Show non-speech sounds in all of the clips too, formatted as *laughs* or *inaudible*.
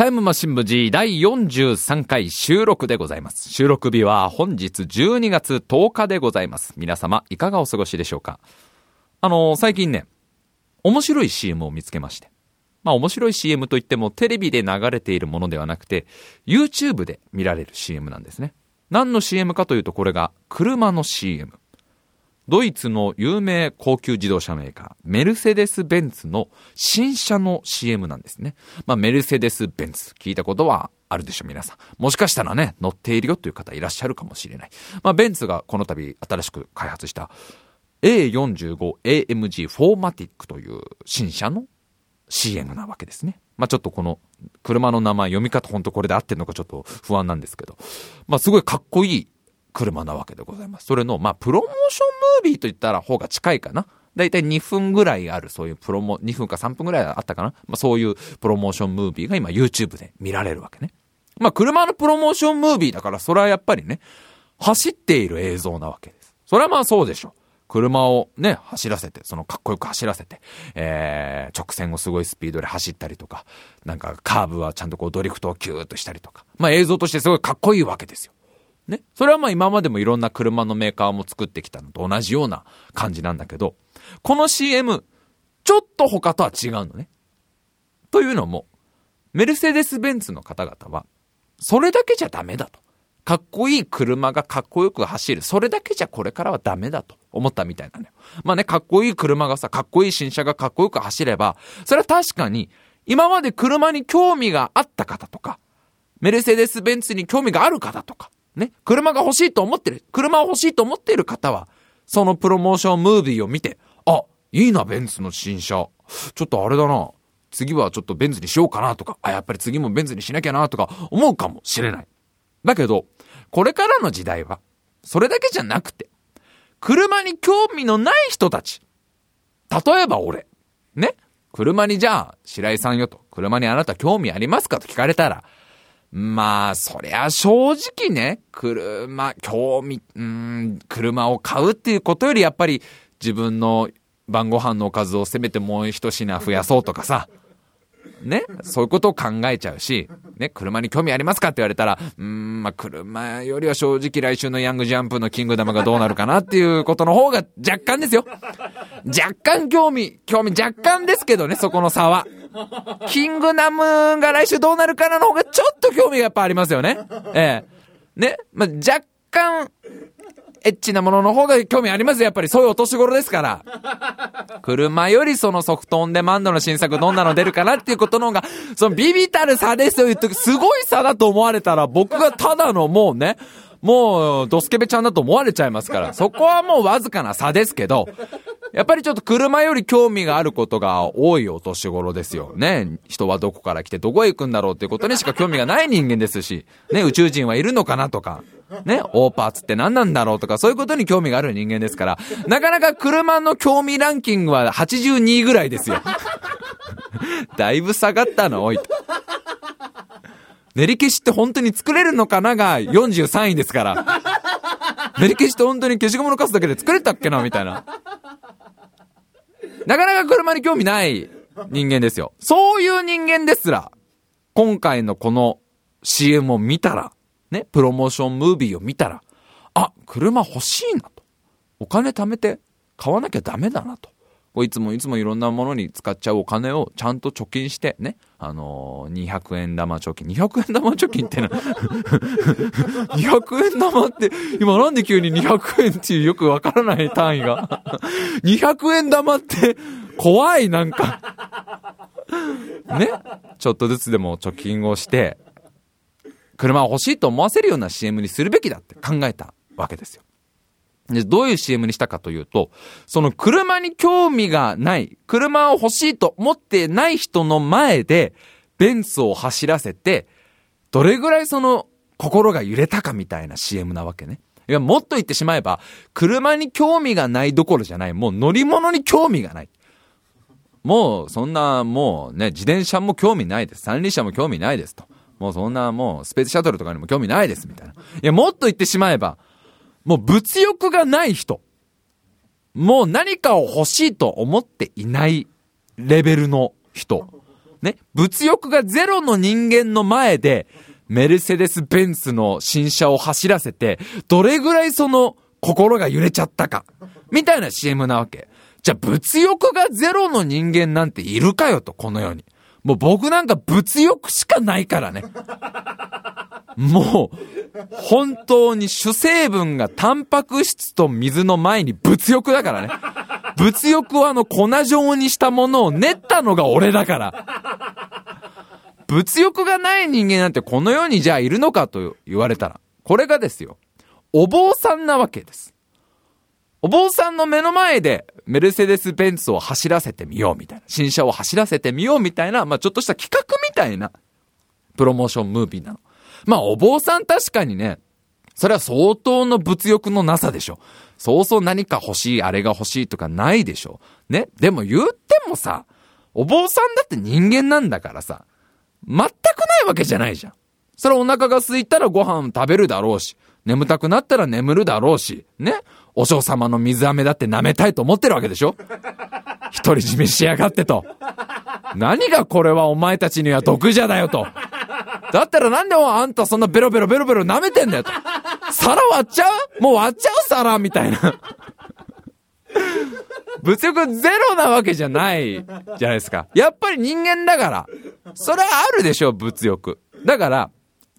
タイムマシン部 G 第43回収録でございます。収録日は本日12月10日でございます。皆様、いかがお過ごしでしょうか？あの最近ね、面白い CM を見つけまして。まあ面白い CM といってもテレビで流れているものではなくて、YouTube で見られる CM なんですね。何の CM かというとこれが車の CM。ドイツの有名高級自動車メーカー、メルセデス・ベンツの新車の CM なんですね。まあ、メルセデス・ベンツ、聞いたことはあるでしょ、皆さん。もしかしたらね、乗っているよという方いらっしゃるかもしれない。まあ、ベンツがこの度新しく開発した A45AMG フォーマティックという新車の CM なわけですね。まあ、ちょっとこの車の名前読み方本当これで合ってるのかちょっと不安なんですけど、まあ、すごいかっこいい車なわけでございます。それの、まあ、プロモーションムービーと言ったら方が近いかな。だいたい2分ぐらいある、そういうプロモ、2分か3分ぐらいあったかな。まあ、そういうプロモーションムービーが今 YouTube で見られるわけね。まあ、車のプロモーションムービーだから、それはやっぱりね、走っている映像なわけです。それはまあそうでしょ。車をね、走らせて、そのかっこよく走らせて、えー、直線をすごいスピードで走ったりとか、なんかカーブはちゃんとこうドリフトをキューッとしたりとか。まあ映像としてすごいかっこいいわけですよ。ね。それはまあ今までもいろんな車のメーカーも作ってきたのと同じような感じなんだけど、この CM、ちょっと他とは違うのね。というのも、メルセデス・ベンツの方々は、それだけじゃダメだと。かっこいい車がかっこよく走る。それだけじゃこれからはダメだと思ったみたいなのよ。まあね、かっこいい車がさ、かっこいい新車がかっこよく走れば、それは確かに、今まで車に興味があった方とか、メルセデス・ベンツに興味がある方とか、ね、車が欲しいと思ってる、車を欲しいと思っている方は、そのプロモーションムービーを見て、あ、いいな、ベンツの新車。ちょっとあれだな。次はちょっとベンツにしようかなとか、あ、やっぱり次もベンツにしなきゃなとか思うかもしれない。だけど、これからの時代は、それだけじゃなくて、車に興味のない人たち。例えば俺。ね車にじゃあ、白井さんよと、車にあなた興味ありますかと聞かれたら、まあ、そりゃ正直ね、車、興味、うん、車を買うっていうことよりやっぱり自分の晩ご飯のおかずをせめてもう一品増やそうとかさ、ね、そういうことを考えちゃうし、ね、車に興味ありますかって言われたら、うーん、まあ、車よりは正直来週のヤングジャンプのキングダムがどうなるかなっていうことの方が若干ですよ。若干興味、興味若干ですけどね、そこの差は。キングダムが来週どうなるかなの方がちょっと興味がやっぱありますよね。ええ。ね、まあ、若干、エッチなものの方が興味ありますよ。やっぱりそういうお年頃ですから。*laughs* 車よりそのソフトオンデマンドの新作どんなの出るかなっていうことの方が、そのビビたる差ですよ言っとく。すごい差だと思われたら僕がただのもうね、もうドスケベちゃんだと思われちゃいますから。そこはもうわずかな差ですけど、やっぱりちょっと車より興味があることが多いお年頃ですよ。ね。人はどこから来てどこへ行くんだろうっていうことにしか興味がない人間ですし、ね、宇宙人はいるのかなとか、ね、オーパーツって何なんだろうとか、そういうことに興味がある人間ですから、なかなか車の興味ランキングは82位ぐらいですよ。*laughs* だいぶ下がったの、おいと。練り消しって本当に作れるのかなが43位ですから。練り消しって本当に消しゴムのカスだけで作れたっけなみたいな。なかなか車に興味ない人間ですよ。そういう人間ですら、今回のこの CM を見たら、ね、プロモーションムービーを見たら、あ、車欲しいなと。お金貯めて買わなきゃダメだなと。こういつもいつもいろんなものに使っちゃうお金をちゃんと貯金して、ね。あのー、200円玉貯金。200円玉貯金ってな。*laughs* 200円玉って、今なんで急に200円っていうよくわからない単位が。200円玉って怖い、なんか。ね？ちょっとずつでも貯金をして、車を欲しいと思わせるような CM にするべきだって考えたわけですよ。で、どういう CM にしたかというと、その車に興味がない、車を欲しいと思ってない人の前で、ベンツを走らせて、どれぐらいその心が揺れたかみたいな CM なわけね。いや、もっと言ってしまえば、車に興味がないどころじゃない、もう乗り物に興味がない。もう、そんな、もうね、自転車も興味ないです。三輪車も興味ないですと。もうそんな、もう、スペースシャトルとかにも興味ないです、みたいな。いや、もっと言ってしまえば、もう物欲がない人。もう何かを欲しいと思っていないレベルの人。ね、物欲がゼロの人間の前で、メルセデス・ベンツの新車を走らせて、どれぐらいその心が揺れちゃったか、みたいな CM なわけ。じゃあ物欲がゼロの人間なんているかよと、この世に。もう僕なんか物欲しかないからね。もう、本当に主成分がタンパク質と水の前に物欲だからね。物欲はあの粉状にしたものを練ったのが俺だから。物欲がない人間なんてこの世にじゃあいるのかと言われたら、これがですよ、お坊さんなわけです。お坊さんの目の前でメルセデス・ベンツを走らせてみようみたいな、新車を走らせてみようみたいな、まあちょっとした企画みたいな、プロモーションムービーなの。まあお坊さん確かにね、それは相当の物欲のなさでしょ。そうそう何か欲しい、あれが欲しいとかないでしょ。ね。でも言ってもさ、お坊さんだって人間なんだからさ、全くないわけじゃないじゃん。それお腹が空いたらご飯食べるだろうし、眠たくなったら眠るだろうし、ね。お嬢様の水飴だって舐めたいと思ってるわけでしょ？独り占めしやがってと。何がこれはお前たちには毒じゃだよと。だったらなんであんたそんなベロベロベロベロ舐めてんだよと。皿割っちゃう？もう割っちゃう皿みたいな。物欲ゼロなわけじゃないじゃないですか。やっぱり人間だから。それはあるでしょ、物欲。だから、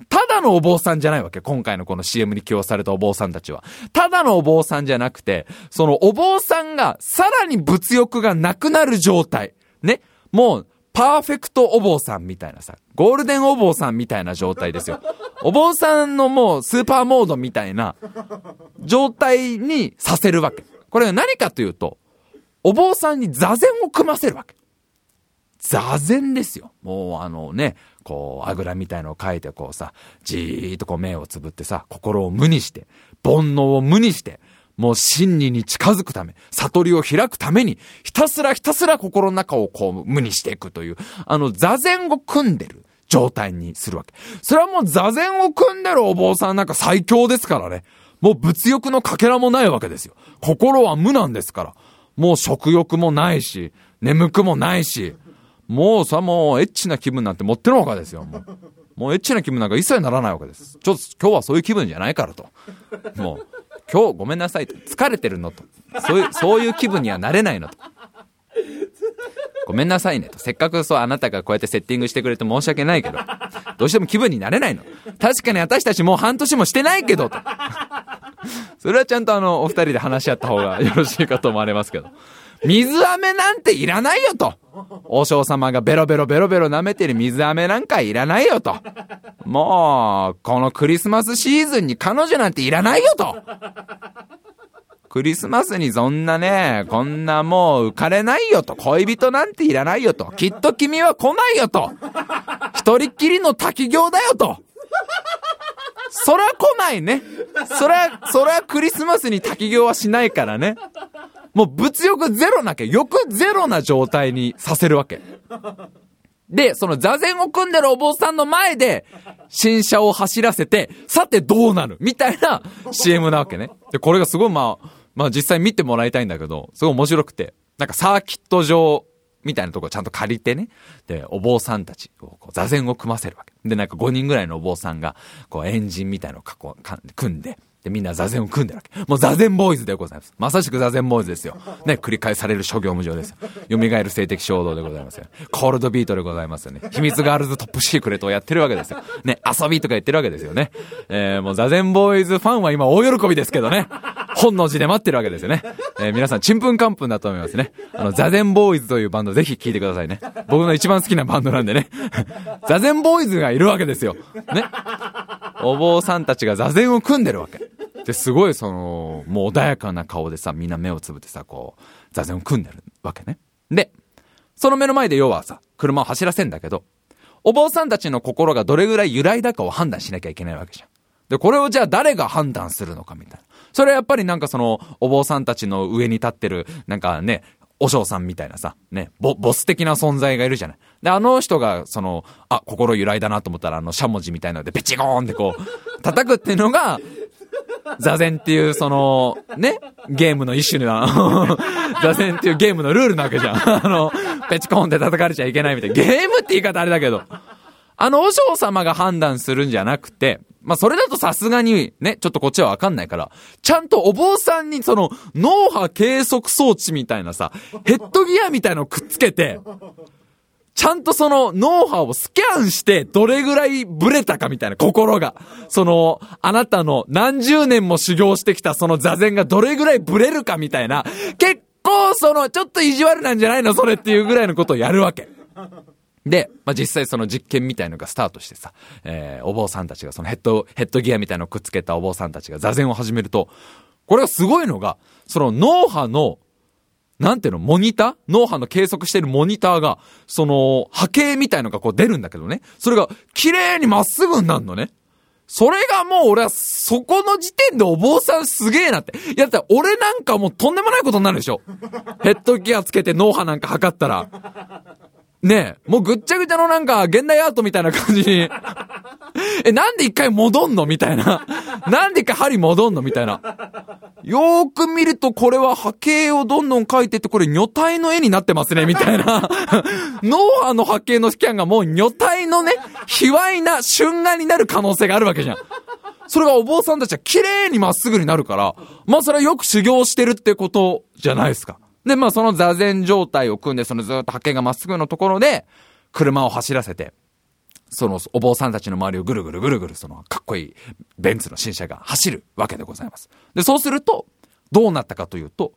ただのお坊さんじゃないわけ。今回のこの CM に起用されたお坊さんたちは。ただのお坊さんじゃなくて、そのお坊さんがさらに物欲がなくなる状態。ね。もう、パーフェクトお坊さんみたいなさ、ゴールデンお坊さんみたいな状態ですよ。*laughs* お坊さんのもうスーパーモードみたいな状態にさせるわけ。これが何かというと、お坊さんに座禅を組ませるわけ。座禅ですよ。もうあのね、こう、あぐらみたいのを書いてこうさ、じーっとこう目をつぶってさ、心を無にして、煩悩を無にして、もう真理に近づくため、悟りを開くために、ひたすらひたすら心の中をこう無にしていくという、あの座禅を組んでる状態にするわけ。それはもう座禅を組んでるお坊さんなんか最強ですからね。もう物欲のかけらもないわけですよ。心は無なんですから。もう食欲もないし、眠くもないし、もうさ、もうエッチな気分なんて持ってるほかですよ、もう。もうエッチな気分なんか一切ならないわけです。ちょっと今日はそういう気分じゃないからと。もう、今日ごめんなさいと。疲れてるのと。そういう、そういう気分にはなれないのと。ごめんなさいねと。せっかくそうあなたがこうやってセッティングしてくれて申し訳ないけど、どうしても気分になれないの。確かに私たちもう半年もしてないけどと。それはちゃんとあの、お二人で話し合った方がよろしいかと思われますけど。水飴なんていらないよと。王将様がベロベロベロベロ舐めてる水飴なんかいらないよと。もう、このクリスマスシーズンに彼女なんていらないよと。クリスマスにそんなね、こんなもう浮かれないよと。恋人なんていらないよと。きっと君は来ないよと。一人っきりの滝行だよと。そりゃ来ないね。そりゃ、そりゃクリスマスに滝行はしないからね。もう物欲ゼロなきゃ、欲ゼロな状態にさせるわけ。で、その座禅を組んでるお坊さんの前で、新車を走らせて、さてどうなるみたいな CM なわけね。で、これがすごいまあ、まあ実際見てもらいたいんだけど、すごい面白くて、なんかサーキット場みたいなとこちゃんと借りてね。で、お坊さんたちをこう座禅を組ませるわけ。で、なんか5人ぐらいのお坊さんが、こうエンジンみたいのを組んで、で、みんな座禅を組んでるわけ。もう座禅ボーイズでございます。まさしく座禅ボーイズですよ。ね、繰り返される諸行無常ですよ。蘇る性的衝動でございますよ。コールドビートでございますよね。秘密ガールズトップシークレットをやってるわけですよ。ね、遊びとか言ってるわけですよね。えー、もう座禅ボーイズファンは今大喜びですけどね。本能寺で待ってるわけですよね。えー、皆さん、ちんぷんかんぷんだと思いますね。あの、座禅ボーイズというバンドぜひ聴いてくださいね。僕の一番好きなバンドなんでね。*laughs* 座禅ボーイズがいるわけですよ。ね。お坊さんたちが座禅を組んでるわけ。で、すごいその、もう穏やかな顔でさ、みんな目をつぶってさ、こう、座禅を組んでるわけね。で、その目の前で要はさ、車を走らせんだけど、お坊さんたちの心がどれぐらい揺らいだかを判断しなきゃいけないわけじゃん。で、これをじゃあ誰が判断するのかみたいな。それはやっぱりなんかその、お坊さんたちの上に立ってる、なんかね、お嬢さんみたいなさ、ね、ボ、ボス的な存在がいるじゃない。で、あの人が、その、あ、心揺らいだなと思ったら、あの、しゃもじみたいなので、ベチゴーンってこう、*laughs* 叩くっていうのが、座禅っていう、その、ね、ゲームの一種な、*laughs* 座禅っていうゲームのルールなわけじゃん。あの、ペチコンって叩かれちゃいけないみたいな。ゲームって言い方あれだけど。あの、和尚様が判断するんじゃなくて、まあ、それだとさすがに、ね、ちょっとこっちはわかんないから、ちゃんとお坊さんにその、脳波計測装置みたいなさ、ヘッドギアみたいのをくっつけて、ちゃんとその脳波をスキャンして、どれぐらいブレたかみたいな心が。その、あなたの何十年も修行してきたその座禅がどれぐらいブレるかみたいな、結構その、ちょっと意地悪なんじゃないの？それっていうぐらいのことをやるわけ。で、まあ、実際その実験みたいのがスタートしてさ、えー、お坊さんたちがそのヘッド、ヘッドギアみたいのをくっつけたお坊さんたちが座禅を始めると、これがすごいのが、その脳波のなんていうの、モニター？脳波の計測しているモニターが、その、波形みたいのがこう出るんだけどね。それが、綺麗にまっすぐになるのね。それがもう俺はそこの時点でお坊さんすげえなって。いやだって俺なんかもうとんでもないことになるでしょ。ヘッドギアつけて脳波なんか測ったら。ねえ、もうぐっちゃぐちゃのなんか現代アートみたいな感じに。*laughs* え、なんで一回戻んのみたいな。*laughs* なんで一回針戻んのみたいな。よーく見るとこれは波形をどんどん描いてってこれ女体の絵になってますね、みたいな。*laughs* 脳波の波形のスキャンがもう女体のね、卑猥な春画になる可能性があるわけじゃん。それがお坊さんたちは綺麗にまっすぐになるから、まあそれはよく修行してるってことじゃないですか。で、まあその座禅状態を組んで、そのずっと波形がまっすぐのところで、車を走らせて、そのお坊さんたちの周りをぐるぐるぐるぐる、そのかっこいいベンツの新車が走るわけでございます。で、そうすると、どうなったかというと、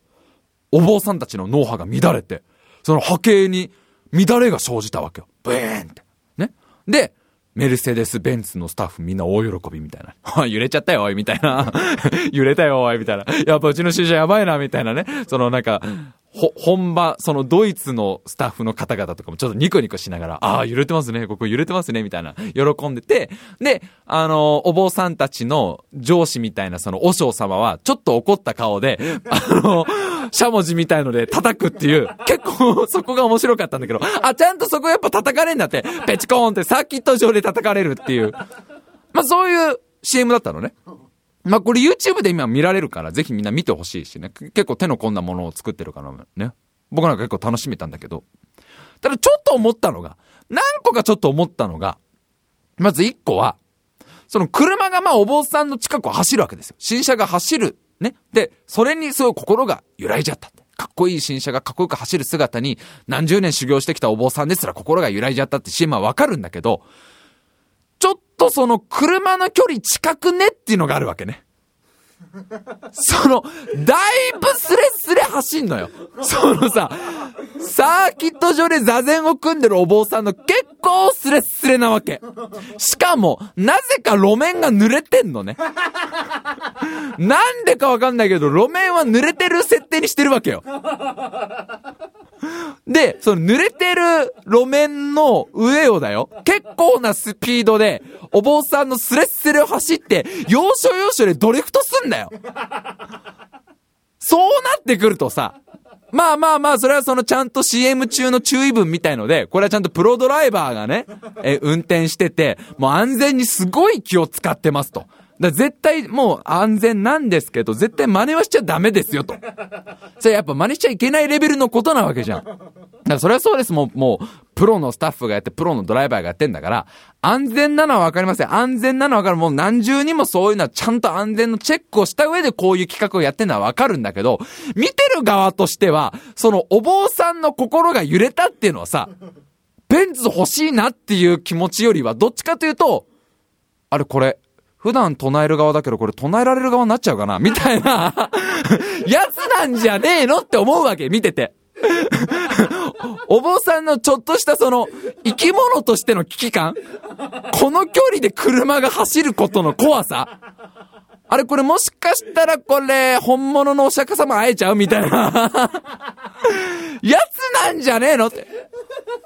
お坊さんたちの脳波が乱れて、その波形に乱れが生じたわけよ。ブーンって。ね。で、メルセデス・ベンツのスタッフみんな大喜びみたいな。*laughs* 揺れちゃったよ、おい、みたいな。*laughs* 揺れたよ、おい、みたいな。やっぱうちの新車やばいな、みたいなね。そのなんか、ほ、本場、そのドイツのスタッフの方々とかもちょっとニコニコしながら、ああ、揺れてますね、ここ揺れてますね、みたいな、喜んでて、で、あの、お坊さんたちの上司みたいなその和尚様は、ちょっと怒った顔で、あの、しゃもじみたいので叩くっていう、結構そこが面白かったんだけど、あ、ちゃんとそこやっぱ叩かれんだって、ペチコーンってサーキット上で叩かれるっていう。まあそういう CM だったのね。まあ、これ YouTube で今見られるから、ぜひみんな見てほしいしね。結構手の込んだものを作ってるからね。僕なんか結構楽しめたんだけど。ただちょっと思ったのが、何個かちょっと思ったのが、まず一個は、その車がまあお坊さんの近くを走るわけですよ。新車が走る。ね。で、それにすごい心が揺らいじゃった。かっこいい新車がかっこよく走る姿に何十年修行してきたお坊さんですら心が揺らいじゃったって CM はわかるんだけど、ちょっとその車の距離近くねっていうのがあるわけね。その、だいぶスレスレ走んのよ。そのさ、サーキット上で座禅を組んでるお坊さんの結構スレスレなわけ。しかも、なぜか路面が濡れてんのね。なんでかわかんないけど、路面は濡れてる設定にしてるわけよ。で、その濡れてる路面の上をだよ。結構なスピードで、お坊さんのスレッスレを走って、要所要所でドリフトすんだよ。そうなってくるとさ、まあまあまあ、それはそのちゃんと CM 中の注意文みたいので、これはちゃんとプロドライバーがね、え、運転してて、もう安全にすごい気を使ってますと。だ絶対もう安全なんですけど、絶対真似はしちゃダメですよと。*laughs* それやっぱ真似しちゃいけないレベルのことなわけじゃん。だからそれはそうです。もう、もう、プロのスタッフがやって、プロのドライバーがやってんだから、安全なのはわかりません。安全なのはわかる。もう何重にもそういうのはちゃんと安全のチェックをした上でこういう企画をやってんのはわかるんだけど、見てる側としては、そのお坊さんの心が揺れたっていうのはさ、*laughs* ベンツ欲しいなっていう気持ちよりは、どっちかというと、あれこれ、普段唱える側だけどこれ唱えられる側になっちゃうかな？*laughs* みたいな *laughs* やつなんじゃねえのって思うわけ、見てて。*laughs* お坊さんのちょっとしたその、生き物としての危機感？この距離で車が走ることの怖さ？あれこれもしかしたらこれ、本物のお釈迦様会えちゃうみたいなやつなんじゃねえのって。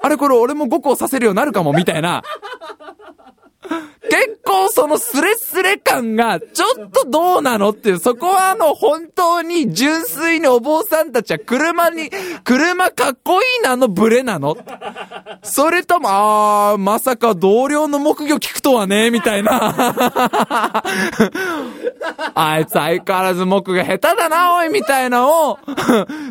あれこれ俺も5個させるようになるかもみたいな。結構そのスレスレ感が、ちょっとどうなのっていう、そこはあの、本当に純粋にお坊さんたちは車に、車かっこいいなのブレなの？それとも、あー、まさか同僚の木魚聞くとはね、みたいな。あいつ相変わらず木魚下手だな、おい、みたいなを、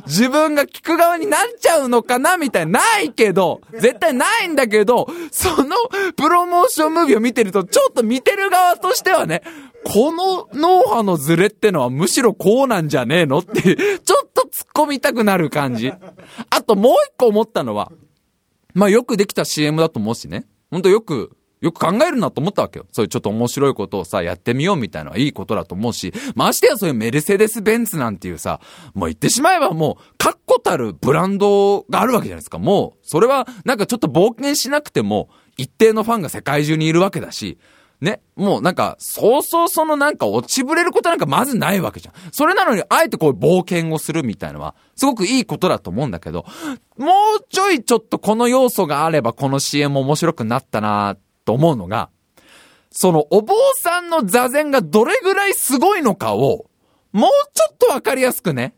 自分が聞く側になっちゃうのかな、みたいな。ないけど、絶対ないんだけど、そのプロモーションムービーを見てると、ちょっと見てる側としてはね、この脳波のズレってのはむしろこうなんじゃねえのって、ちょっと突っ込みたくなる感じ。あともう一個思ったのは、まあよくできた CM だと思うしね。ほんとよくよく考えるなと思ったわけよ。そういうちょっと面白いことをさ、やってみようみたいなのはいいことだと思うし、ましてやそういうメルセデス・ベンツなんていうさ、もう言ってしまえばもう、確固たるブランドがあるわけじゃないですか。もう、それはなんかちょっと冒険しなくても、一定のファンが世界中にいるわけだし、ね。もうなんか、そうそうそのなんか落ちぶれることなんかまずないわけじゃん。それなのに、あえてこう冒険をするみたいのは、すごくいいことだと思うんだけど、もうちょいちょっとこの要素があればこの CM 面白くなったなと思うのが、そのお坊さんの座禅がどれぐらいすごいのかを、もうちょっとわかりやすくね、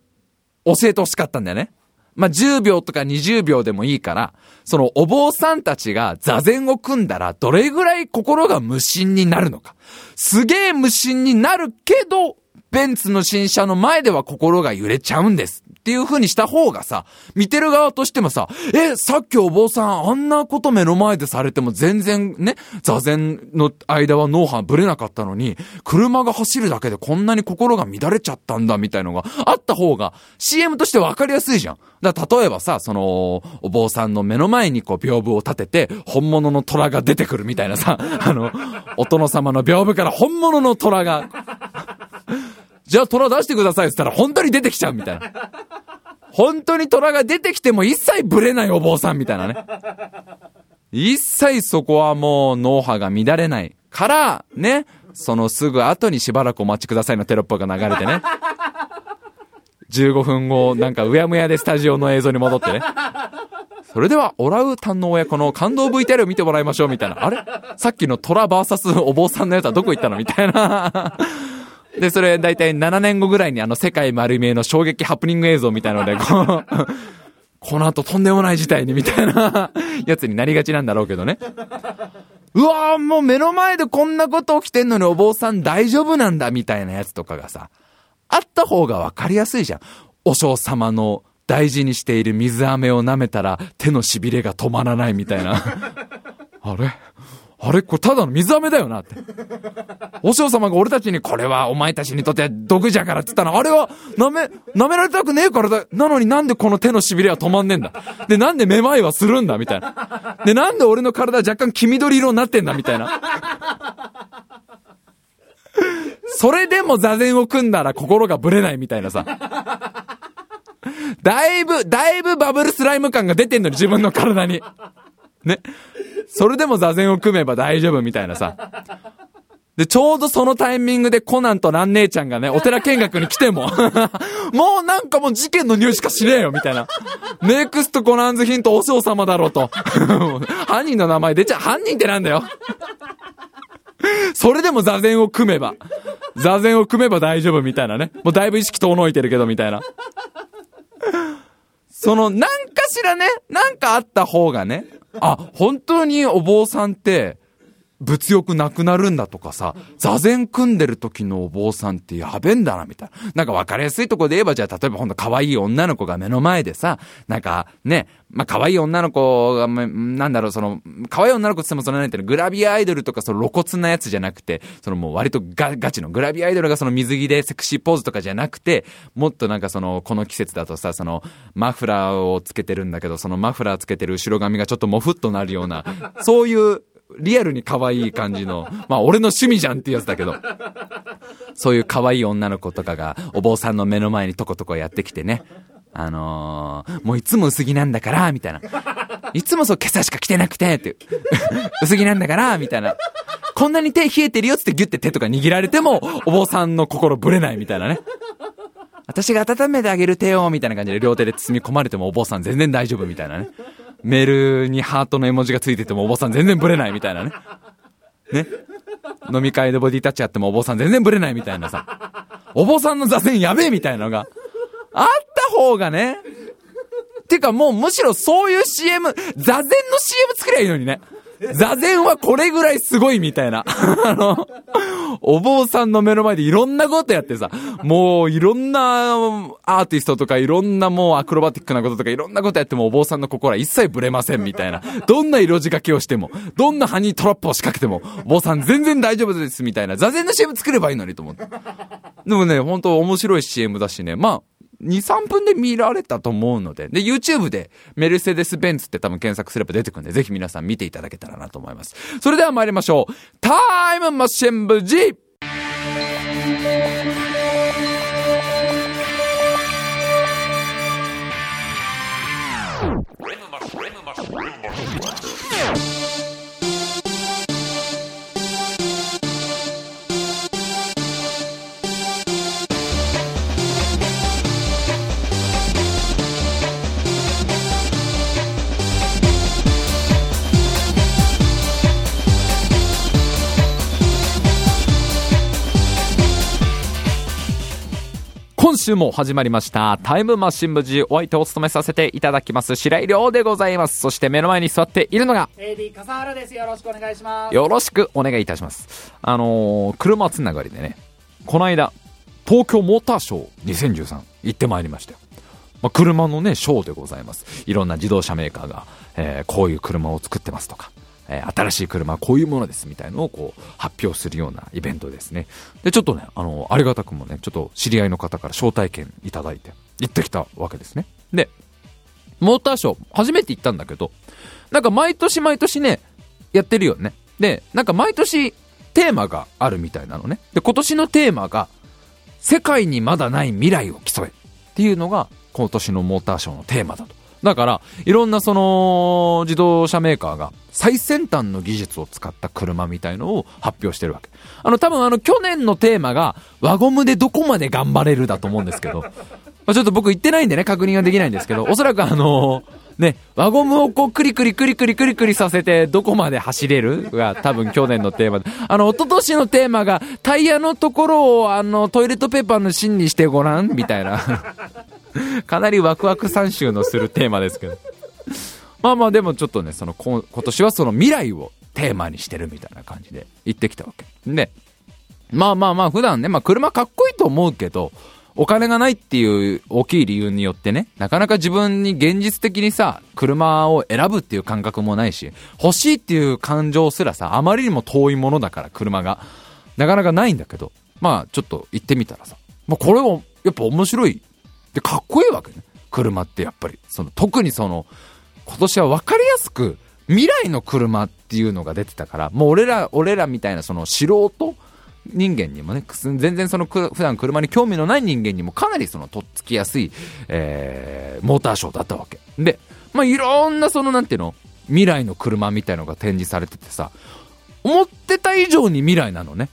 教えてほしかったんだよね。まあ、10秒とか20秒でもいいから、そのお坊さんたちが座禅を組んだらどれぐらい心が無心になるのか。すげえ無心になるけど、ベンツの新車の前では心が揺れちゃうんです。っていう風にした方がさ、見てる側としてもさ、え、さっきお坊さんあんなこと目の前でされても全然ね、座禅の間は脳波ブレなかったのに、車が走るだけでこんなに心が乱れちゃったんだみたいのがあった方が CM としてわかりやすいじゃん。だ例えばさ、その、お坊さんの目の前にこう屏風を立てて、本物の虎が出てくるみたいなさ、あの、お殿様の屏風から本物の虎が、じゃあ虎出してくださいって言ったら本当に出てきちゃうみたいな。本当に虎が出てきても一切ブレないお坊さんみたいなね。一切そこはもう脳波が乱れないから、ね、そのすぐ後にしばらくお待ちくださいのテロップが流れてね。15分後、なんかうやむやでスタジオの映像に戻ってね。それでは、オラウータンの親子の感動 VTR を見てもらいましょう、みたいな。あれ？さっきの虎バーサスお坊さんのやつはどこ行ったの？みたいな。で、それ大体7年後ぐらいにあの世界丸見えの衝撃ハプニング映像みたいので、こう、*laughs* この後とんでもない事態にみたいな *laughs* やつになりがちなんだろうけどね。うわーもう目の前でこんなこと起きてんのにお坊さん大丈夫なんだみたいなやつとかがさ、あった方がわかりやすいじゃん。お嬢様の大事にしている水飴を舐めたら手の痺れが止まらないみたいな。あれ？あれこれただの水飴だよなって。*laughs* お嬢様が俺たちにこれはお前たちにとって毒じゃからって言ったの、あれは舐め、舐められたくねえからだ。なのになんでこの手の痺れは止まんねえんだ。で、なんでめまいはするんだみたいな。で、なんで俺の体若干黄緑色になってんだみたいな。それでも座禅を組んだら心がぶれないみたいなさ。だいぶ、だいぶバブルスライム感が出てんのに自分の体に。ね。それでも座禅を組めば大丈夫みたいなさ。で、ちょうどそのタイミングでコナンとラン姉ちゃんがね、お寺見学に来ても *laughs* もうなんかもう事件の匂いしかしねえよ、みたいな。ネクストコナンズヒントお嬢様だろうと。*laughs* 犯人の名前出ちゃう。犯人ってなんだよ。それでも座禅を組めば、座禅を組めば大丈夫みたいなね。もうだいぶ意識遠のいてるけど、みたいな。その、なんかしらね、なんかあった方がね、あ、本当にお坊さんって、物欲なくなるんだとかさ、座禅組んでる時のお坊さんってやべえんだな、みたいな。なんか分かりやすいとこで言えば、じゃあ例えばほんと可愛い女の子が目の前でさ、なんかね、まあ可愛い女の子が、なんだろう、その、可愛い女の子って言ってもそのなんていうの、グラビアアイドルとかその露骨なやつじゃなくて、そのもう割とガガチのグラビアアイドルがその水着でセクシーポーズとかじゃなくて、もっとなんかその、この季節だとさ、その、マフラーをつけてるんだけど、そのマフラーつけてる後ろ髪がちょっともふっとなるような、そういうリアルに可愛い感じの、まあ俺の趣味じゃんっていうやつだけど、そういう可愛い女の子とかがお坊さんの目の前にとことこやってきてね、あのー、もういつも薄着なんだから、みたいな。いつもそう今朝しか着てなくて、って。*laughs* 薄着なんだから、みたいな。こんなに手冷えてるよってギュって手とか握られても、お坊さんの心ぶれないみたいなね。私が温めてあげる手を、みたいな感じで両手で包み込まれてもお坊さん全然大丈夫みたいなね。メールにハートの絵文字がついててもお坊さん全然ブレないみたいなね。ね。飲み会でボディタッチやってもお坊さん全然ブレないみたいなさ、お坊さんの座禅やべえみたいなのが、あった方がね、てかもうむしろそういう CM、座禅の CM 作りゃいいのにね。座禅はこれぐらいすごいみたいな。*laughs* あの、お坊さんの目の前でいろんなことやってさ、もういろんなアーティストとかいろんなもうアクロバティックなこととかいろんなことやってもお坊さんの心は一切ブレませんみたいな。どんな色仕掛けをしても、どんなハニートラップを仕掛けても、お坊さん全然大丈夫ですみたいな。座禅の CM 作ればいいのにと思って。でもね、本当面白い CM だしね。まあ、2、3分で見られたと思うので、で、YouTube でメルセデス・ベンツって多分検索すれば出てくるんで、ぜひ皆さん見ていただけたらなと思います。それでは参りましょう。タイムマシン部 G! 今週も始まりました。タイムマシン部 G お相手を務めさせていただきます。白井亮でございます。そして目の前に座っているのが、AD 笠原です。よろしくお願いします。よろしくお願いいたします。あのー、車つながりでね、この間、東京モーターショー2013行ってまいりましたよ。まあ、車のね、ショーでございます。いろんな自動車メーカーが、えー、こういう車を作ってますとか、えー、新しい車こういうものですみたいのをこう発表するようなイベントですね。で、ちょっとね、あの、ありがたくもね、ちょっと知り合いの方から招待券いただいて行ってきたわけですね。で、モーターショー、初めて行ったんだけど、なんか毎年毎年ね、やってるよね。で、なんか毎年テーマがあるみたいなのね。で、今年のテーマが、世界にまだない未来を競えっていうのが今年のモーターショーのテーマだと。だから、いろんなその、自動車メーカーが最先端の技術を使った車みたいのを発表してるわけ。あの、多分あの、去年のテーマが、輪ゴムでどこまで頑張れるだと思うんですけど、*laughs* まあ、ちょっと僕行ってないんでね、確認ができないんですけど、おそらくあのね、輪ゴムをこうクリクリクリクリクリクリさせてどこまで走れる？が多分去年のテーマで。あの、一昨年のテーマがタイヤのところをあのトイレットペーパーの芯にしてごらん？みたいな。*laughs* かなりワクワク参集のするテーマですけど。まあまあでもちょっとね、その今年はその未来をテーマにしてるみたいな感じで行ってきたわけ。で、まあまあまあ普段ね、まあ車かっこいいと思うけど、お金がないっていう大きい理由によってね、なかなか自分に現実的にさ、車を選ぶっていう感覚もないし、欲しいっていう感情すらさ、あまりにも遠いものだから、車が。なかなかないんだけど、まあちょっと行ってみたらさ、まあこれもやっぱ面白い。で、かっこいいわけね。車ってやっぱり。その、特にその、今年は分かりやすく、未来の車っていうのが出てたから、もう俺ら、俺らみたいなその素人人間にもね、全然その普段車に興味のない人間にもかなりそのとっつきやすい、えー、モーターショーだったわけ。で、まあ、いろんなそのなんていうの、未来の車みたいのが展示されててさ、思ってた以上に未来なのね。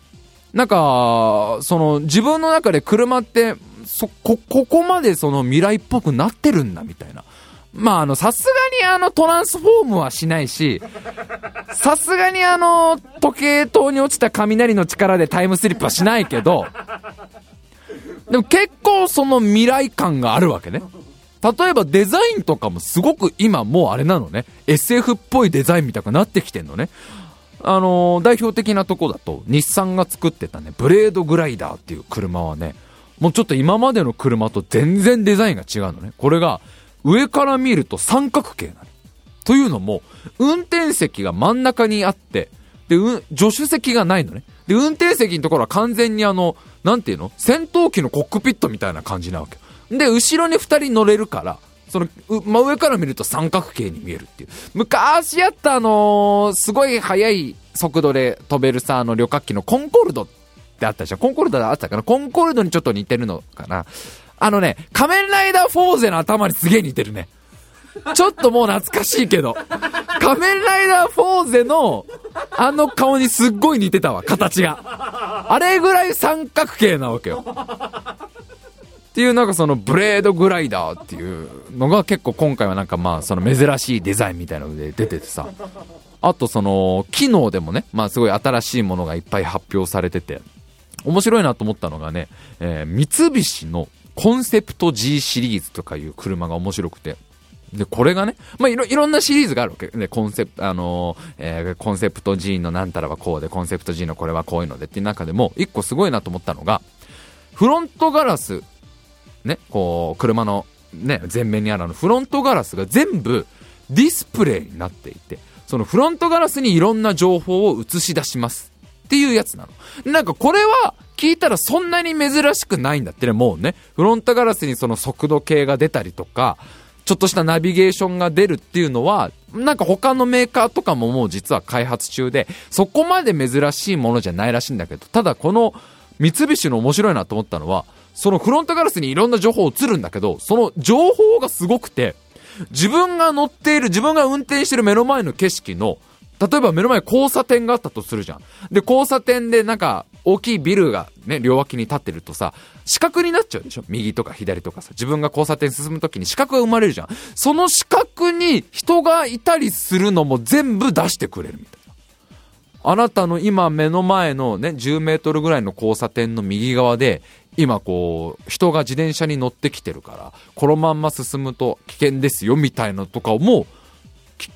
なんか、その自分の中で車って、そ、こ、ここまでその未来っぽくなってるんだみたいな。まあ、あの、さすがにあの、トランスフォームはしないし、さすがにあの、時計塔に落ちた雷の力でタイムスリップはしないけど、でも結構その未来感があるわけね。例えばデザインとかもすごく今もうあれなのね。SF っぽいデザインみたくなってきてんのね。あのー、代表的なとこだと、日産が作ってたね、ブレードグライダーっていう車はね、もうちょっと今までの車と全然デザインが違うのね。これが、上から見ると三角形なの。というのも、運転席が真ん中にあって、で、うん、助手席がないのね。で、運転席のところは完全にあの、なんていうの？戦闘機のコックピットみたいな感じなわけ。で、後ろに二人乗れるから、その、真上から見ると三角形に見えるっていう。昔やったあのー、すごい速い速度で飛べるさ、あの旅客機のコンコルドってあったでしょコンコルドあったかな？コンコルドにちょっと似てるのかな？あのね、仮面ライダーフォーゼの頭にすげえ似てるね。ちょっともう懐かしいけど。仮面ライダーフォーゼの、あの顔にすっごい似てたわ、形が。あれぐらい三角形なわけよ。っていうなんかそのブレードグライダーっていうのが結構今回はなんかまあその珍しいデザインみたいなので出ててさ、あとその機能でもね、まあすごい新しいものがいっぱい発表されてて、面白いなと思ったのがね、えー、三菱のコンセプト G シリーズとかいう車が面白くて、で、これがね、まあ、いろ、いろんなシリーズがあるわけ。で、コンセプト、あのー、えー、コンセプト G のなんたらはこうで、コンセプト G のこれはこういうのでっていう中でも、一個すごいなと思ったのが、フロントガラス、ね、こう、車の、ね、前面にあるあの、フロントガラスが全部ディスプレイになっていて、そのフロントガラスにいろんな情報を映し出します。っていうやつなの。なんかこれは、聞いたらそんなに珍しくないんだってね、もうね。フロントガラスにその速度計が出たりとか、ちょっとしたナビゲーションが出るっていうのは、なんか他のメーカーとかももう実は開発中で、そこまで珍しいものじゃないらしいんだけど、ただこの三菱の面白いなと思ったのは、そのフロントガラスにいろんな情報映るんだけど、その情報がすごくて、自分が乗っている、自分が運転してる目の前の景色の、例えば目の前交差点があったとするじゃん。で、交差点でなんか大きいビルがね、両脇に立ってるとさ、四角になっちゃうでしょ右とか左とかさ、自分が交差点進むときに四角が生まれるじゃん。その四角に人がいたりするのも全部出してくれるみたいな。あなたの今目の前のね、10メートルぐらいの交差点の右側で、今こう、人が自転車に乗ってきてるから、このまんま進むと危険ですよみたいなとかをも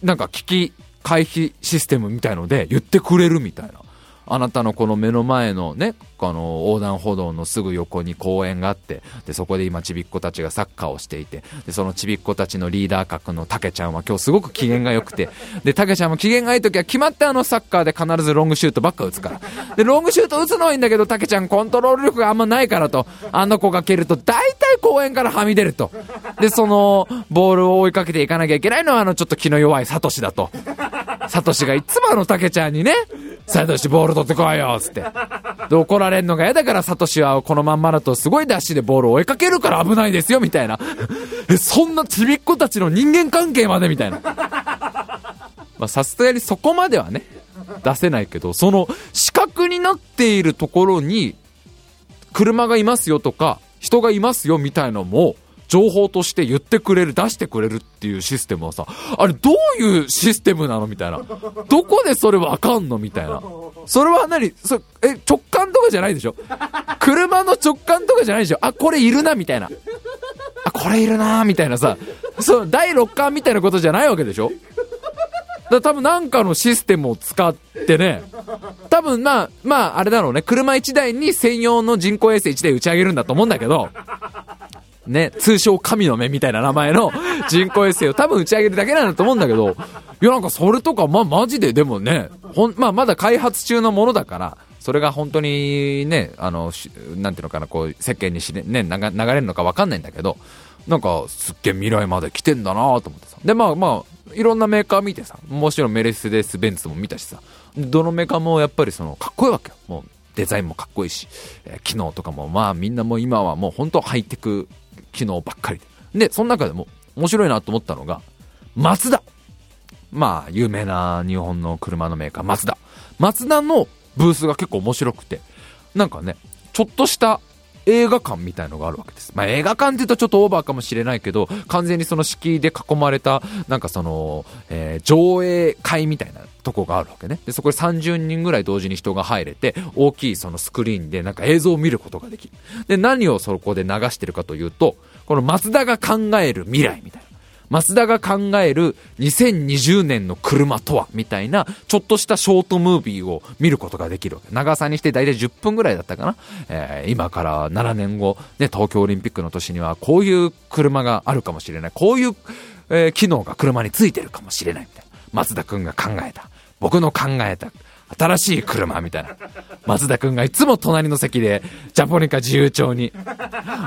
う、なんか危機回避システムみたいので言ってくれるみたいな。あなたのこの目の前のね、あの、横断歩道のすぐ横に公園があって、で、そこで今ちびっ子たちがサッカーをしていて、で、そのちびっ子たちのリーダー格のたけちゃんは今日すごく機嫌が良くて、で、たけちゃんも機嫌がいい時は決まってあのサッカーで必ずロングシュートばっか打つから。で、ロングシュート打つのはいいんだけど、たけちゃんコントロール力があんまないからと、あの子が蹴ると大体公園からはみ出ると。で、その、ボールを追いかけていかなきゃいけないのはあのちょっと気の弱いサトシだと。サトシがいつもあのたけちゃんにね、サトシボール取ってこいよつって。で、怒られんのが嫌だからサトシはこのまんまだとすごいダッシュでボールを追いかけるから危ないですよみたいな。え、そんなちびっ子たちの人間関係までみたいな。まあさすがにそこまではね、出せないけど、その死角になっているところに、車がいますよとか、人がいますよみたいのも、情報として言ってくれる、出してくれるっていうシステムはさ、あれどういうシステムなのみたいな。どこでそれわかんのみたいな。それは何？そえ、直感とかじゃないでしょ？車の直感とかじゃないでしょ？あ、これいるな、みたいな。あ、これいるな、みたいなさ。そう、第六感みたいなことじゃないわけでしょ？だ多分なんかのシステムを使ってね、多分まあ、まあ、あれだろうね、車1台に専用の人工衛星1台打ち上げるんだと思うんだけど、ね、通称神の目みたいな名前の人工衛星を多分打ち上げるだけなんだと思うんだけど、いやなんかそれとか、まあマジででもね、ほん、まあまだ開発中のものだから、それが本当にね、あの、なんていうのかな、こう、世間にしね、ね、流れるのかわかんないんだけど、なんか、すっげえ未来まで来てんだなと思ってさ。で、まあまあ、いろんなメーカー見てさ、もちろんメレスデス・ベンツも見たしさ、どのメーカーもやっぱりその、かっこいいわけよ。もう、デザインもかっこいいし、え、機能とかも、まあみんなもう今はもう本当ハイテク機能ばっかりで。で、その中でも面白いなと思ったのが、マツダ。まあ、有名な日本の車のメーカー、マツダ。マツダのブースが結構面白くて、なんかね、ちょっとした映画館みたいのがあるわけです。まあ、映画館って言うとちょっとオーバーかもしれないけど、完全にその敷居で囲まれた、なんかその、えー、上映会みたいなとこがあるわけね。で、そこで30人ぐらい同時に人が入れて、大きいそのスクリーンでなんか映像を見ることができる。で、何をそこで流してるかというと、この松田が考える未来みたいな。松田が考える2020年の車とはみたいな、ちょっとしたショートムービーを見ることができる。長さにして大体10分ぐらいだったかな。えー、今から7年後、ね、東京オリンピックの年にはこういう車があるかもしれない。こういう、えー、機能が車についてるかもしれないみたいな。松田くんが考えた。僕の考えた新しい車みたいな。松田くんがいつも隣の席で、ジャポニカ自由帳に、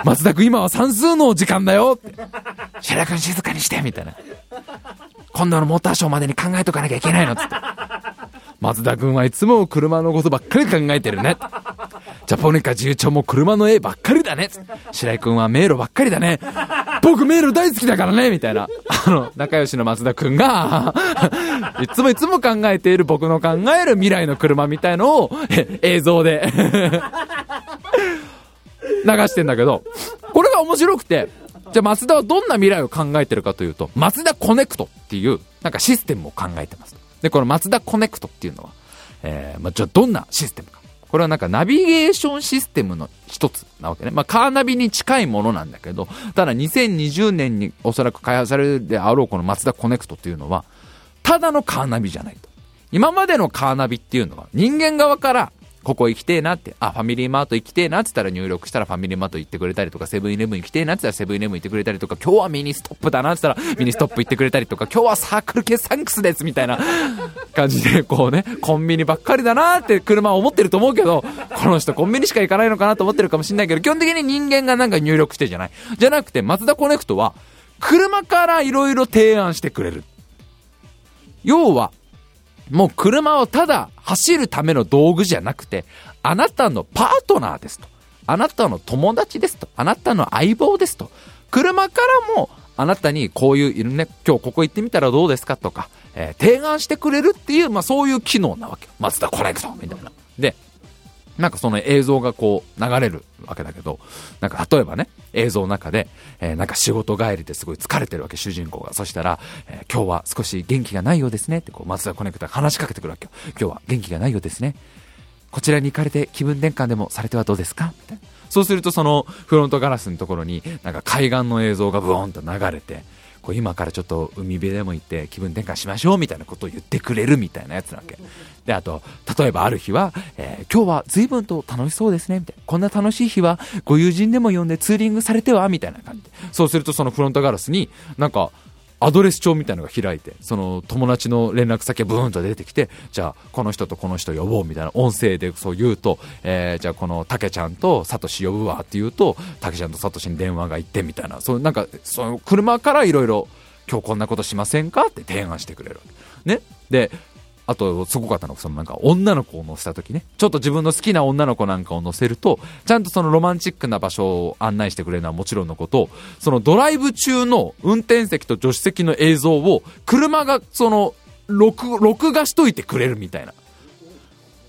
松田くん今は算数の時間だよって。白良くん静かにしてみたいな。今度のモーターショーまでに考えとかなきゃいけないのつって。松田くんはいつも車のことばっかり考えてるね。ジャポニカ自由帳も車の絵ばっかりだね。白井くんは迷路ばっかりだね。僕迷路大好きだからねみたいな。あの、仲良しの松田くんが、いつもいつも考えている僕の考える未来の車みたいのを、映像で流してんだけど、これが面白くて、じゃあ松田はどんな未来を考えてるかというと、マツダコネクトっていう、なんかシステムを考えてます。で、このマツダコネクトっていうのは、えー、まあ、じゃあどんなシステムか。これはなんかナビゲーションシステムの一つなわけね。まあ、カーナビに近いものなんだけど、ただ2020年におそらく開発されるであろうこのマツダコネクトっていうのは、ただのカーナビじゃないと。今までのカーナビっていうのは人間側からここ行きてえなって、あ、ファミリーマート行きてえなって言ったら入力したらファミリーマート行ってくれたりとか、セブンイレブン行きてえなって言ったらセブンイレブン行ってくれたりとか、今日はミニストップだなって言ったらミニストップ行ってくれたりとか、今日はサークル Kサンクスですみたいな感じで、こうね、コンビニばっかりだなって車は思ってると思うけど、この人コンビニしか行かないのかなと思ってるかもしれないけど、基本的に人間がなんか入力してじゃない。じゃなくて、マツダコネクトは、車から色々提案してくれる。要は、もう車をただ走るための道具じゃなくて、あなたのパートナーですと。あなたの友達ですと。あなたの相棒ですと。車からも、あなたにこういう、ね、今日ここ行ってみたらどうですかとか、えー、提案してくれるっていう、まあそういう機能なわけよ。マツダコレクトみたいな。で、なんかその映像がこう流れるわけだけど、なんか例えばね、映像の中で、えー、なんか仕事帰りですごい疲れてるわけ、主人公が。そしたら、えー、今日は少し元気がないようですねってこう、松田コネクタが話しかけてくるわけよ。今日は元気がないようですね。こちらに行かれて気分転換でもされてはどうですか？みたいな。そうするとそのフロントガラスのところになんか海岸の映像がブーンと流れて、こう今からちょっと海辺でも行って気分転換しましょうみたいなことを言ってくれるみたいなやつなわけ。で、あと、例えばある日は、えー、今日は随分と楽しそうですね、みたいな。こんな楽しい日はご友人でも呼んでツーリングされてはみたいな感じで。そうするとそのフロントガラスになんか、アドレス帳みたいなのが開いて、その友達の連絡先がブーンと出てきて、じゃあこの人とこの人呼ぼうみたいな音声でそう言うと、えー、じゃあこのたけちゃんとサトシ呼ぶわって言うと、たけちゃんとサトシに電話が行ってみたいな、そうなんか、その車からいろいろ、今日こんなことしませんか？って提案してくれる。ね？で、あと、すごかったのが、そのなんか女の子を乗せた時ね、ちょっと自分の好きな女の子なんかを乗せると、ちゃんとそのロマンチックな場所を案内してくれるのはもちろんのこと、そのドライブ中の運転席と助手席の映像を、車がその、録、録画しといてくれるみたいな。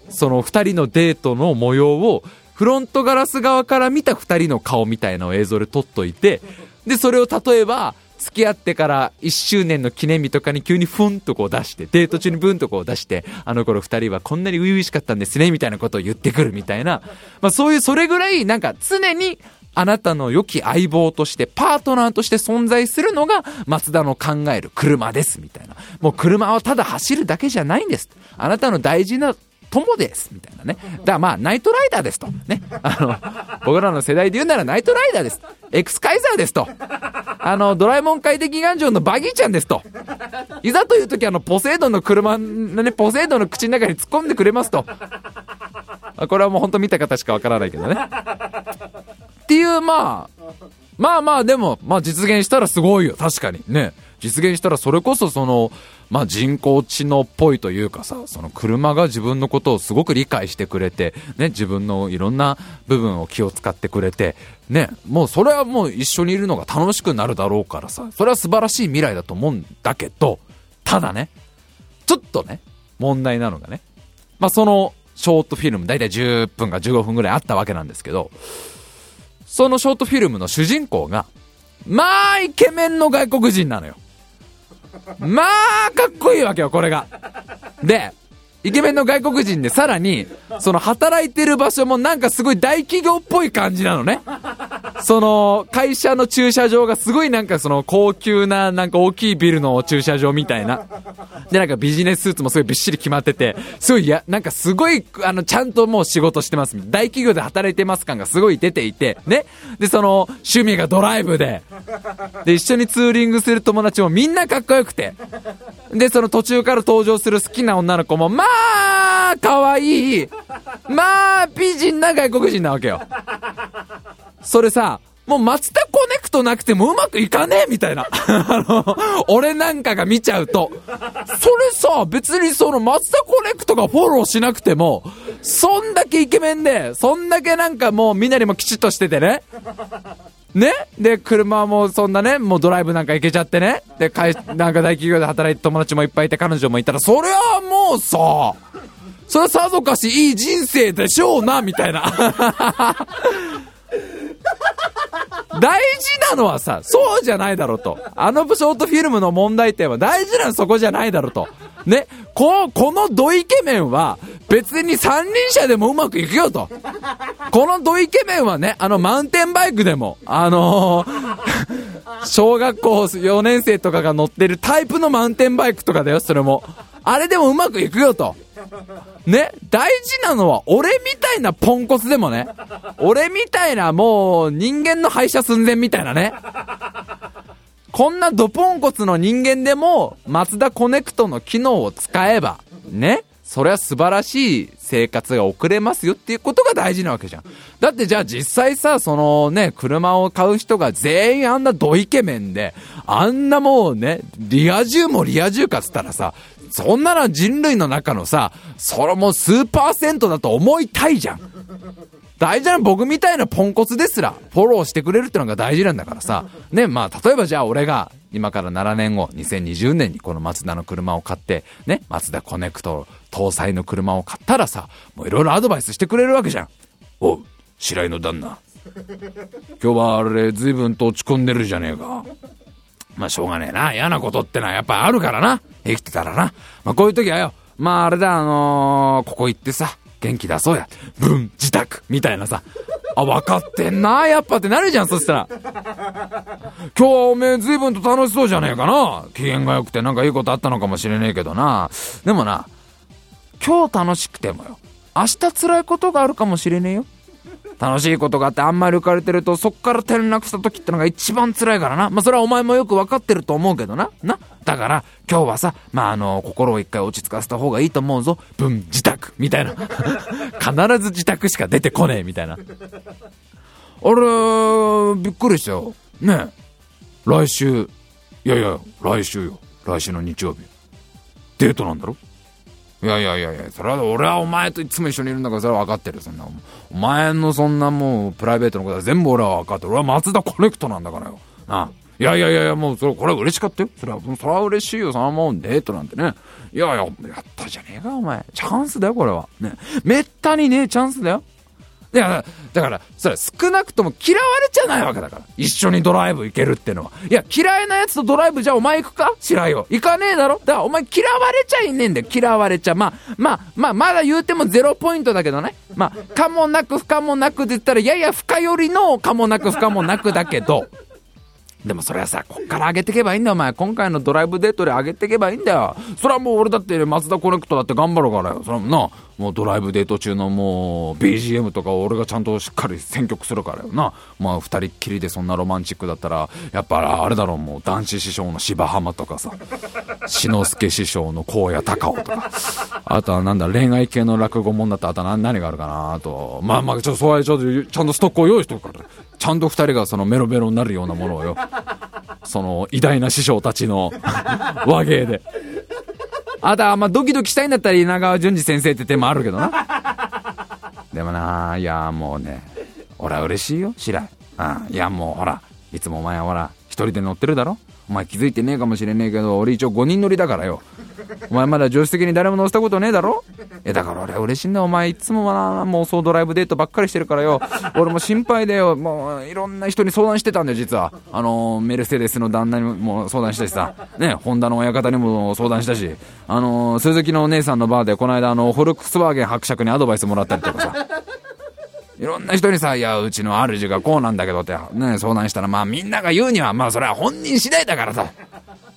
その二人のデートの模様を、フロントガラス側から見た二人の顔みたいな映像で撮っといて、で、それを例えば、付き合ってから1周年の記念日とかに急にふんとこう出して、デート中にブンとこう出して、あの頃2人はこんなに初々しかったんですね、みたいなことを言ってくるみたいな、まあそういう、それぐらいなんか常にあなたの良き相棒として、パートナーとして存在するのが、松田の考える車です、みたいな。もう車はただ走るだけじゃないんです。あなたの大事な友です、みたいなね。だからまあ、ナイトライダーですと。ね。あの、僕らの世代で言うならナイトライダーです。エクスカイザーですと。あの、ドラえもん快適願城のバギーちゃんですと。いざという時あの、ポセイドンの車のね、ポセイドンの口の中に突っ込んでくれますと。これはもう本当見た方しかわからないけどね。っていう、まあ、まあまあでも、まあ実現したらすごいよ。確かに。ね。実現したらそれこそその、まあ、人工知能っぽいというかさ、その車が自分のことをすごく理解してくれて、ね、自分のいろんな部分を気を使ってくれて、ね、もうそれはもう一緒にいるのが楽しくなるだろうからさ、それは素晴らしい未来だと思うんだけど、ただね、ちょっとね、問題なのがね、まあ、そのショートフィルム、だいたい10分か15分ぐらいあったわけなんですけど、そのショートフィルムの主人公が、まあ、イケメンの外国人なのよ。まあ、かっこいいわけよ、これが。で、イケメンの外国人でさらに、その働いてる場所もなんかすごい大企業っぽい感じなのね。その、会社の駐車場がすごいなんかその高級ななんか大きいビルの駐車場みたいな。で、なんかビジネススーツもすごいびっしり決まってて、すごいや、なんかすごい、あの、ちゃんともう仕事してます。大企業で働いてます感がすごい出ていて、ね。で、その、趣味がドライブで、で、一緒にツーリングする友達もみんなかっこよくて、で、その途中から登場する好きな女の子も、まあ、あ可愛い。いまあ、美人な外国人なわけよ。それさ、もうマツダコネクトなくてもうまくいかねえみたいな。*laughs* あの、俺なんかが見ちゃうと。それさ、別にそのマツダコネクトがフォローしなくても、そんだけイケメンで、そんだけなんかもうみなにもきちっとしててね。ね？で、車もそんなね、もうドライブなんか行けちゃってね？で、会、なんか大企業で働いて友達もいっぱいいて彼女もいたら、それはもうさ、それはさぞかしいい人生でしょうな、みたいな。*laughs* 大事なのはさ、そうじゃないだろうと。あのショートフィルムの問題点は大事なのはそこじゃないだろうと。ね、こ、このドイケメンは別に三輪車でもうまくいくよと。このドイケメンはね、あのマウンテンバイクでも、あのー、*laughs* 小学校4年生とかが乗ってるタイプのマウンテンバイクとかだよ、それも。あれでもうまくいくよと。ね、大事なのは俺みたいなポンコツでもね、俺みたいなもう人間の廃車寸前みたいなね、こんなドポンコツの人間でも、マツダコネクトの機能を使えば、ね、それは素晴らしい生活が送れますよっていうことが大事なわけじゃん。だってじゃあ実際さ、そのね、車を買う人が全員あんなドイケメンで、あんなもうね、リア充もリア充かっつったらさ、そんなの人類の中のさ、それも数パーセントだと思いたいじゃん。大事な僕みたいなポンコツですら、フォローしてくれるってのが大事なんだからさ。ね、まあ、例えばじゃあ俺が、今から7年後、2020年にこのマツダの車を買って、ね、マツダコネクト搭載の車を買ったらさ、もういろいろアドバイスしてくれるわけじゃん。おう、白井の旦那。今日はあれ、随分と落ち込んでるじゃねえか。まあ、しょうがねえな。嫌なことってのはやっぱあるからな。生きてたらな。まあ、こういう時はよ、まああれだ、あのー、ここ行ってさ、元気出そうや。分、自宅みたいなさ。あ、分かってんな、やっぱってなるじゃん、そしたら。今日はおめえ随分と楽しそうじゃねえかな。機嫌が良くてなんかいいことあったのかもしれねえけどな。でもな、今日楽しくてもよ。明日辛いことがあるかもしれねえよ。楽しいことがあってあんまり浮かれてると、そっから転落した時ってのが一番辛いからな。まあ、それはお前もよくわかってると思うけどな。な？だから、今日はさ、まあ、あの、心を一回落ち着かせた方がいいと思うぞ。分、自宅みたいな。*laughs* 必ず自宅しか出てこねえ、みたいな。あれ、びっくりしたよ。ねえ来週、いやいや、来週よ。来週の日曜日。デートなんだろ？いやいやいやいや、それは俺はお前といつも一緒にいるんだからそれは分かってるそんな。お前のそんなもうプライベートのことは全部俺は分かってる。俺は松田コネクトなんだからよ。なあ。いやいやいやいや、もうそれ、これは嬉しかったよ。それは、それは嬉しいよ。そのもうデートなんてね。いやいや、やったじゃねえか、お前。チャンスだよ、これは。ね。めったにねえチャンスだよ。いや、だから、それ少なくとも嫌われちゃないわけだから。一緒にドライブ行けるってのは。いや、嫌いなやつとドライブじゃあお前行くか？白井よ。行かねえだろ？だからお前嫌われちゃいねえんだよ。嫌われちゃ。まあ、まあ、まあ、まだ言うてもゼロポイントだけどね。まあ、かもなく不可もなくって言ったら、やや不可よりのかもなく不可もなくだけど、でもそれはさ、こっから上げていけばいいんだよ、お前。今回のドライブデートで上げていけばいいんだよ。それはもう俺だって、マツダコネクトだって頑張るからよ。それはな、もうドライブデート中のもう BGM とか俺がちゃんとしっかり選曲するからよな。まあ二人っきりでそんなロマンチックだったら、やっぱあれだろう、もう男子師匠の芝浜とかさ、志の輔師匠の荒野高尾とか、あとはなんだ、恋愛系の落語もんだったらあと何何があるかなと、まあまあちょっとそういうちょっとちゃんとストックを用意しとくから。ちゃんと二人がそのメロメロになるようなものをよ。その偉大な師匠たちの *laughs* 和芸で。あとは、まあ、ドキドキしたいんだったら稲川淳二先生って手もあるけどな。*laughs* でもな、いや、もうね、俺は嬉しいよ、白井。うん。いや、もうほら、いつもお前はほら、一人で乗ってるだろお前気づいてねえかもしれねえけど、俺一応5人乗りだからよ。お前まだ助手席に誰も乗せたことねえだろ？え、だから俺嬉しいんだお前いつもな、妄想ドライブデートばっかりしてるからよ。俺も心配でよ。もう、いろんな人に相談してたんだよ、実は。あの、メルセデスの旦那にも相談したしさ。ね、ホンダの親方にも相談したし。あの、鈴木のお姉さんのバーでこの間あの、フォルクスワーゲン伯爵にアドバイスもらったりとかさ。いろんな人にさ、いや、うちの主がこうなんだけどって、ね、相談したら、まあみんなが言うには、まあそれは本人次第だからさ。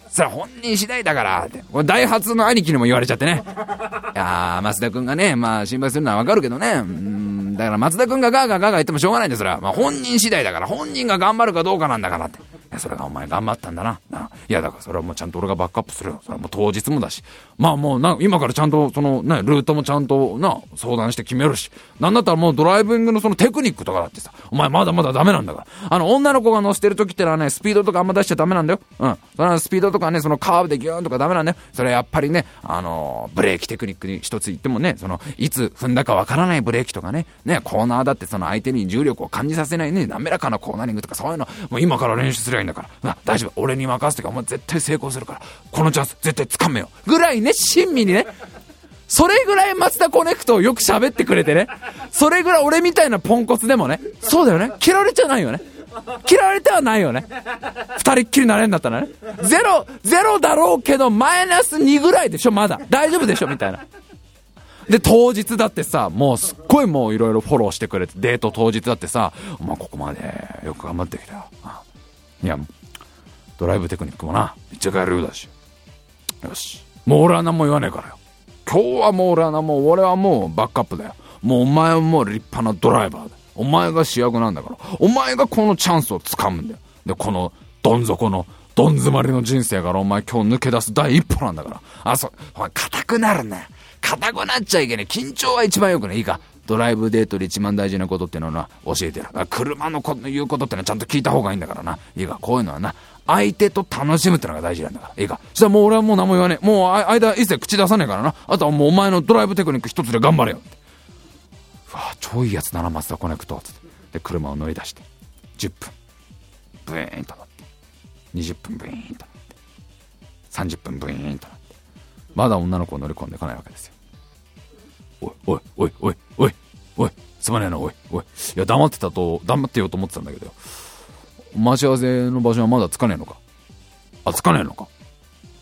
それは本人次第だからって。これダイハツの兄貴にも言われちゃってね。いやー、増田くんがね、まあ心配するのはわかるけどね。うん、だから松田くんがガーガーガーガー言ってもしょうがないんですそれは。まあ本人次第だから、本人が頑張るかどうかなんだからって。や、それがお前頑張ったんだな。ないや、だからそれはもうちゃんと俺がバックアップするよ。それはもう当日もだし。まあもうな、今からちゃんと、その、ね、ルートもちゃんとな、相談して決めるし。なんだったらもうドライビングのそのテクニックとかだってさ、お前まだまだダメなんだから。あの、女の子が乗せてる時ってのはね、スピードとかあんま出しちゃダメなんだよ。うん。それはスピードとかね、そのカーブでギューンとかダメなんだよ。それはやっぱりね、あの、ブレーキテクニックに一つ言ってもね、その、いつ踏んだかわからないブレーキとかね、ね、コーナーだってその相手に重力を感じさせないね、滑らかなコーナリングとかそういうの、もう今から練習すりゃいんだから。大丈夫。俺に任せてか、お前絶対成功するから。このチャンス絶対掴めよ。ぐらいね、親身にね。それぐらい松田コネクトをよく喋ってくれてね。それぐらい俺みたいなポンコツでもね。そうだよね。嫌われちゃないよね。嫌われてはないよね。二人っきりなれんだったらね。ゼロ、ゼロだろうけど、マイナス2ぐらいでしょ、まだ。大丈夫でしょ、みたいな。で、当日だってさ、もうすっごいもういろいろフォローしてくれて、デート当日だってさ、お前ここまでよく頑張ってきたよ。いや、ドライブテクニックもな、めっちゃ変えるようだし。よし。もう俺は何も言わねえからよ。今日はもう俺はな、も俺はもうバックアップだよ。もうお前はもう立派なドライバーだ。お前が主役なんだから。お前がこのチャンスを掴むんだよ。で、このどん底の、どん詰まりの人生からお前今日抜け出す第一歩なんだから。あ、そう、お前硬くなるね。硬くなっちゃいけない。緊張は一番よくない。いいか。ドライブデートで一番大事なことってのは、教えてる。車の言うことってのはちゃんと聞いた方がいいんだからな。いいか、こういうのはな、相手と楽しむってのが大事なんだから。いいか。そしたらもう俺はもう何も言わねえ。もう間一切口出さねえからな。あとはもうお前のドライブテクニック一つで頑張れよ。うわ超いいやつだな、松田コネクト。つって。で、車を乗り出して。10分。ブイーンと乗って。20分ブイーンと乗って。30分ブイーンと乗って。まだ女の子を乗り込んでこないわけですよ。おい、おい、おい、おい、おい、すまねえな、おい、おい。いや、黙ってたと、黙ってようと思ってたんだけど、待ち合わせの場所はまだつかねえのか？あ、つかねえのか。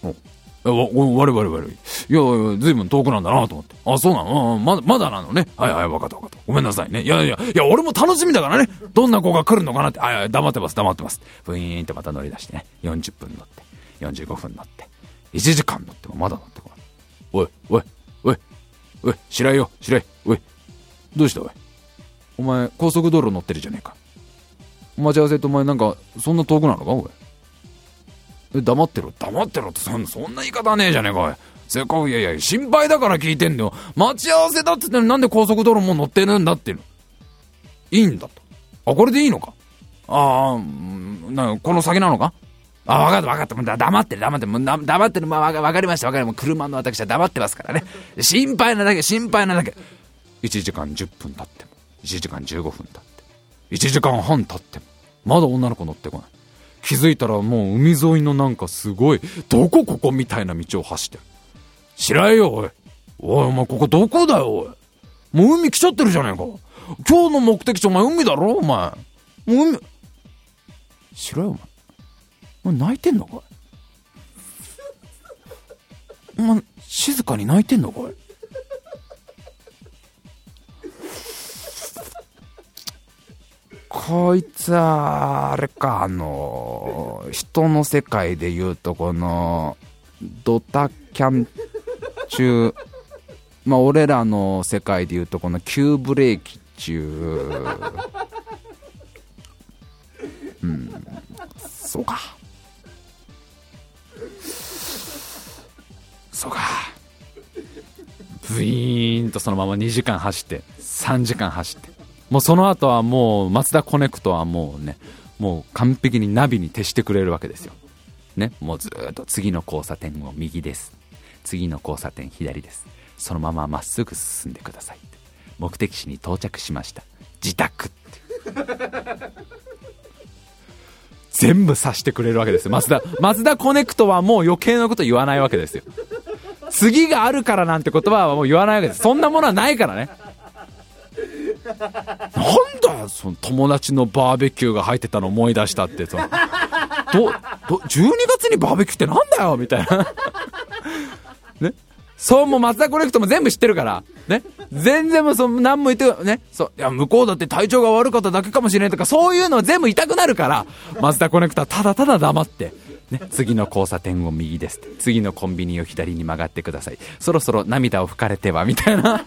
おお、悪い悪い悪い。いやいや、ずいぶん遠くなんだなと思って。あ、そうなの？うん、まだ、まだなのね。はいはい、わかったわかった。ごめんなさいね。いやいや、いや、俺も楽しみだからね。どんな子が来るのかなって。はいはい、黙ってます、黙ってます。ブイーンってまた乗り出してね。40分乗って、45分乗って、1時間乗ってもまだ乗ってこない。おい、おい、おい、白井よ、白井、おい。どうしたおい？お前、高速道路乗ってるじゃねえか。待ち合わせってお前なんか、そんな遠くなのかおい？え、黙ってろ、黙ってろってそんな、そんな言い方ねえじゃねえか、おい。せっかく、いやいや、心配だから聞いてんだよ。待ち合わせだって言ってなんで高速道路も乗ってるんだっていうの。いいんだと。あ、これでいいのか？ああ、な、この先なのか？あ、わかったわかった。だ黙ってる黙ってる。黙ってる。まあ、わかりましたわかりました。車の私は黙ってますからね。心配なだけ、心配なだけ。1時間10分経っても。1時間15分経っても。1時間半経っても。まだ女の子乗ってこない。気づいたらもう海沿いのなんかすごい、どこここみたいな道を走ってる。白井よ、おい。おい、お前ここどこだよ、おい。もう海来ちゃってるじゃねえか。今日の目的地お前海だろお前。もう海。白井お前。お前泣いてんのかい？お前、静かに泣いてんのかい？こいつは、あれか、あの、人の世界で言うと、この、ドタキャン中、まあ、俺らの世界で言うと、この急ブレーキ中、うん、そうか。そうか。ブイーンとそのまま2時間走って、3時間走って、もうその後はもう、マツダコネクトはもうね、もう完璧にナビに徹してくれるわけですよ。ね、もうずっと次の交差点を右です。次の交差点左です。そのまままっすぐ進んでください。目的地に到着しました。自宅って。全部さしてくれるわけですよ。マツダ、マツダコネクトはもう余計なこと言わないわけですよ。次があるからなんて言葉はもう言わないわけです。そんなものはないからね。なんだよ、その友達のバーベキューが入ってたの思い出したって、その、ど、ど、12月にバーベキューってなんだよみたいな。ね。そうも松田コレクトも全部知ってるから。ね。全然もその、何も言って、ね。そう。いや、向こうだって体調が悪かっただけかもしれないとか、そういうのは全部痛くなるから、松田コネクタただただ黙って。ね、次の交差点を右です。次のコンビニを左に曲がってください。そろそろ涙を拭かれては、みたいな。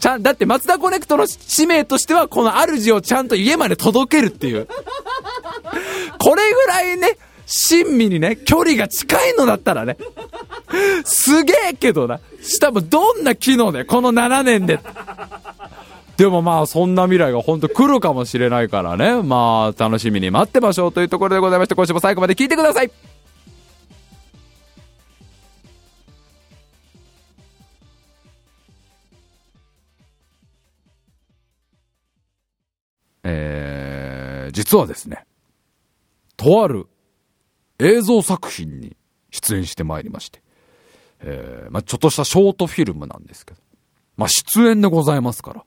ちゃん、だって松田コネクトの使命としては、この主をちゃんと家まで届けるっていう。これぐらいね、親身にね、距離が近いのだったらね、すげえけどな。したもどんな機能で、この7年で。でもまあ、そんな未来が本当来るかもしれないからね。まあ、楽しみに待ってましょうというところでございまして、今週も最後まで聞いてください。えー、実はですね、とある映像作品に出演してまいりまして、えー、まあ、ちょっとしたショートフィルムなんですけど、まあ、出演でございますから、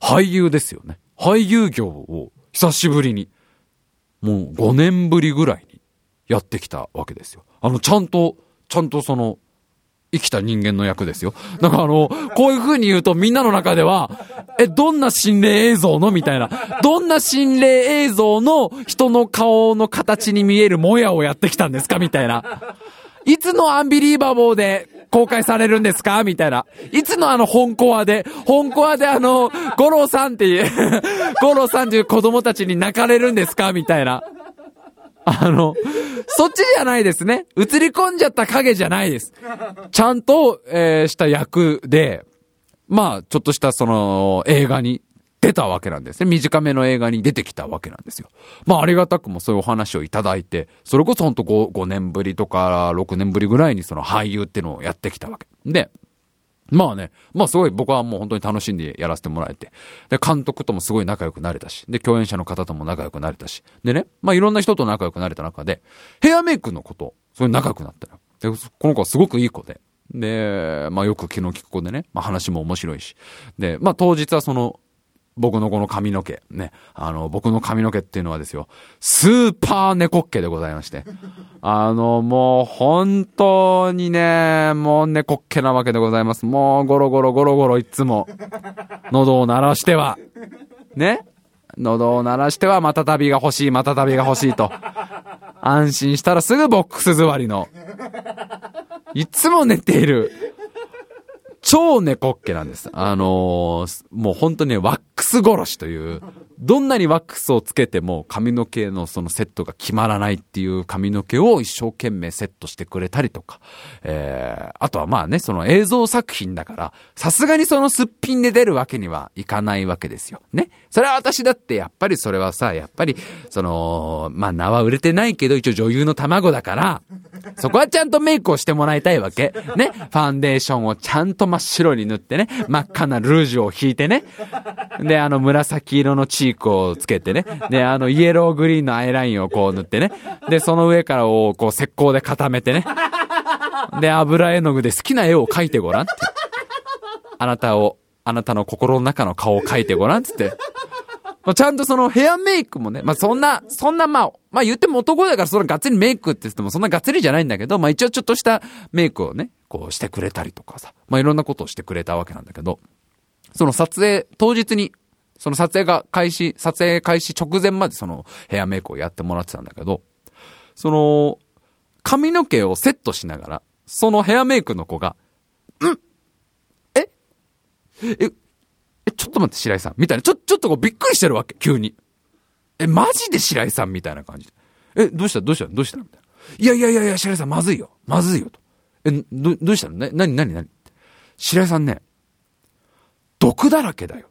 俳優ですよね。俳優業を久しぶりに。もう5年ぶりぐらいにやってきたわけですよ。あの、ちゃんと、ちゃんとその、生きた人間の役ですよ。だからあの、こういう風に言うとみんなの中では、え、どんな心霊映像のみたいな。どんな心霊映像の人の顔の形に見えるもやをやってきたんですかみたいな。いつのアンビリーバボーで公開されるんですか？みたいな。いつのあの本コアで、本コアであの、ゴロさんっていう *laughs* ゴロさんっていう子供たちに泣かれるんですか？みたいな。あの、そっちじゃないですね。映り込んじゃった影じゃないです。ちゃんと、えー、した役で、まあ、ちょっとしたその映画に出たわけなんですね。短めの映画に出てきたわけなんですよ。まあありがたくもそういうお話をいただいて、それこそほんと 5, 5年ぶりとか6年ぶりぐらいにその俳優っていうのをやってきたわけ。で、まあね、まあすごい僕はもう本当に楽しんでやらせてもらえて、で、監督ともすごい仲良くなれたし、で、共演者の方とも仲良くなれたし、でね、まあいろんな人と仲良くなれた中で、ヘアメイクのこと、すごい仲良くなったよ。で、この子はすごくいい子で、で、まあよく気の利く子でね、まあ話も面白いし、で、まあ当日はその、僕のこの髪の毛、ね。あの、僕の髪の毛っていうのはですよ、スーパー猫っ毛でございまして。あの、もう本当にね、もう猫っ毛なわけでございます。もうゴロゴロゴロゴロいつも、喉を鳴らしては、ね。喉を鳴らしては、また旅が欲しい、また旅が欲しいと。安心したらすぐボックス座りの。いつも寝ている。超猫っ毛なんです。あのー、もう本当にワックス殺しという、どんなにワックスをつけても髪の毛のそのセットが決まらないっていう髪の毛を一生懸命セットしてくれたりとか、えー、あとはまあね、その映像作品だから、さすがにそのすっぴんで出るわけにはいかないわけですよ。ね。それは私だってやっぱりそれはさ、やっぱり、その、まあ名は売れてないけど一応女優の卵だから、そこはちゃんとメイクをしてもらいたいわけ。ね。ファンデーションをちゃんと真っ白に塗ってね、真っ赤なルージュを引いてね。で、あの紫色のチークをつけてね。で、あのイエローグリーンのアイラインをこう塗ってね。で、その上からをこう石膏で固めてね。で、油絵の具で好きな絵を描いてごらんって。あなたを、あなたの心の中の顔を描いてごらんって。まあ、ちゃんとそのヘアメイクもね、まあ、そんな、そんなまあ、まあ言っても男だからそのがっつりメイクって言ってもそんながっつりじゃないんだけど、まあ一応ちょっとしたメイクをね、こうしてくれたりとかさ、まあいろんなことをしてくれたわけなんだけど、その撮影、当日に、その撮影が開始、撮影開始直前までそのヘアメイクをやってもらってたんだけど、その、髪の毛をセットしながら、そのヘアメイクの子が、ん？え？え、え、ちょっと待って、白井さん。みたいな。ちょ、ちょっとこうびっくりしてるわけ、急に。え、マジで白井さんみたいな感じで。え、どうした？どうした？どうした？みたいな。いやいやいやいや、白井さんまずいよ。まずいよと。え、ど、どうしたの？な、なになになに白井さんね、毒だらけだよ。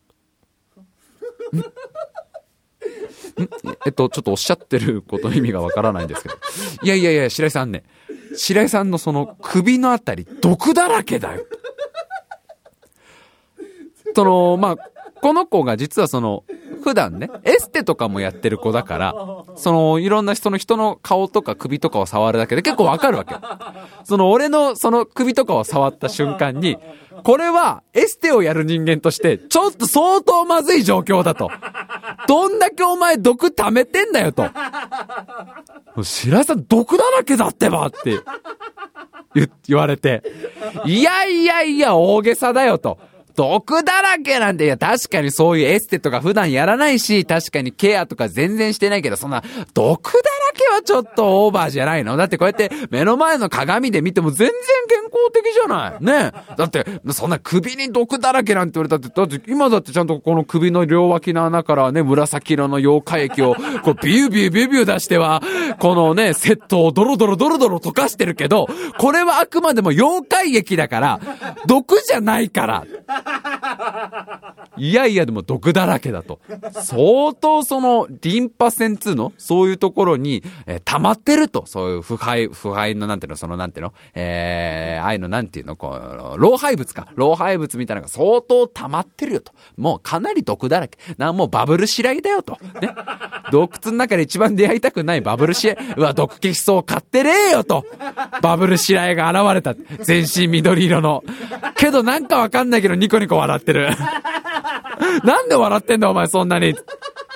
*laughs* えっと、ちょっとおっしゃってることの意味がわからないんですけど。いやいやいや、白井さんね、白井さんのその首のあたり、毒だらけだよ。その、まあ、この子が実はその、普段ね、エステとかもやってる子だから、その、いろんな人の人の顔とか首とかを触るだけで結構わかるわけ。その、俺のその首とかを触った瞬間に、*laughs* これはエステをやる人間として、ちょっと相当まずい状況だと。どんだけお前毒溜めてんだよと。白井さん毒だらけだってばって言われて。いやいやいや大げさだよと。毒だらけなんて、いや、確かにそういうエステとか普段やらないし、確かにケアとか全然してないけど、そんな、毒だらけはちょっとオーバーじゃないの？だってこうやって目の前の鏡で見ても全然健康的じゃない。ねだって、そんな首に毒だらけなんて言われたって、だって今だってちゃんとこの首の両脇の穴からね、紫色の溶化液を、こうビュービュービュービュー出しては、このね、セットをドロドロドロドロ溶かしてるけど、これはあくまでも溶解液だから、毒じゃないから。いやいやでも毒だらけだと。相当そのリンパ腺痛のそういうところに、えー、溜まってると。そういう腐敗、腐敗のなんていうの、そのなんていうの、えー、ああいうのなんていうの、こう、老廃物か。老廃物みたいなのが相当溜まってるよと。もうかなり毒だらけ。な、もうバブル白井だよと。ね。洞窟の中で一番出会いたくないバブル白井。うわ、毒消しそう買ってねえよと。バブル白井が現れた。全身緑色の。けどなんかわかんないけどニコニコ笑ってる。*laughs* なんで笑ってんだお前そんなに。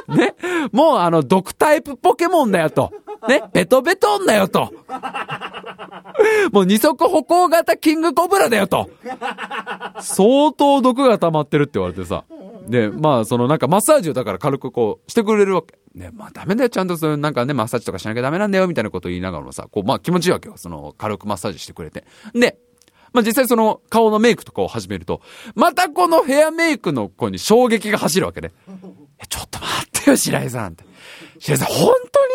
ね？もうあの、毒タイプポケモンだよと。ね？ベトベトンだよと。もう二足歩行型キングコブラだよと。相当毒が溜まってるって言われてさ。で、まあ、そのなんかマッサージをだから軽くこうしてくれるわけ。ね、まあダメだよ、ちゃんとそういうなんかね、マッサージとかしなきゃダメなんだよ、みたいなことを言いながらもさ、こう、まあ気持ちいいわけよ。その軽くマッサージしてくれて。で、まあ実際その顔のメイクとかを始めると、またこのヘアメイクの子に衝撃が走るわけね。*laughs* え、ちょっと待ってよ、白井さんって。白井さん、本当に？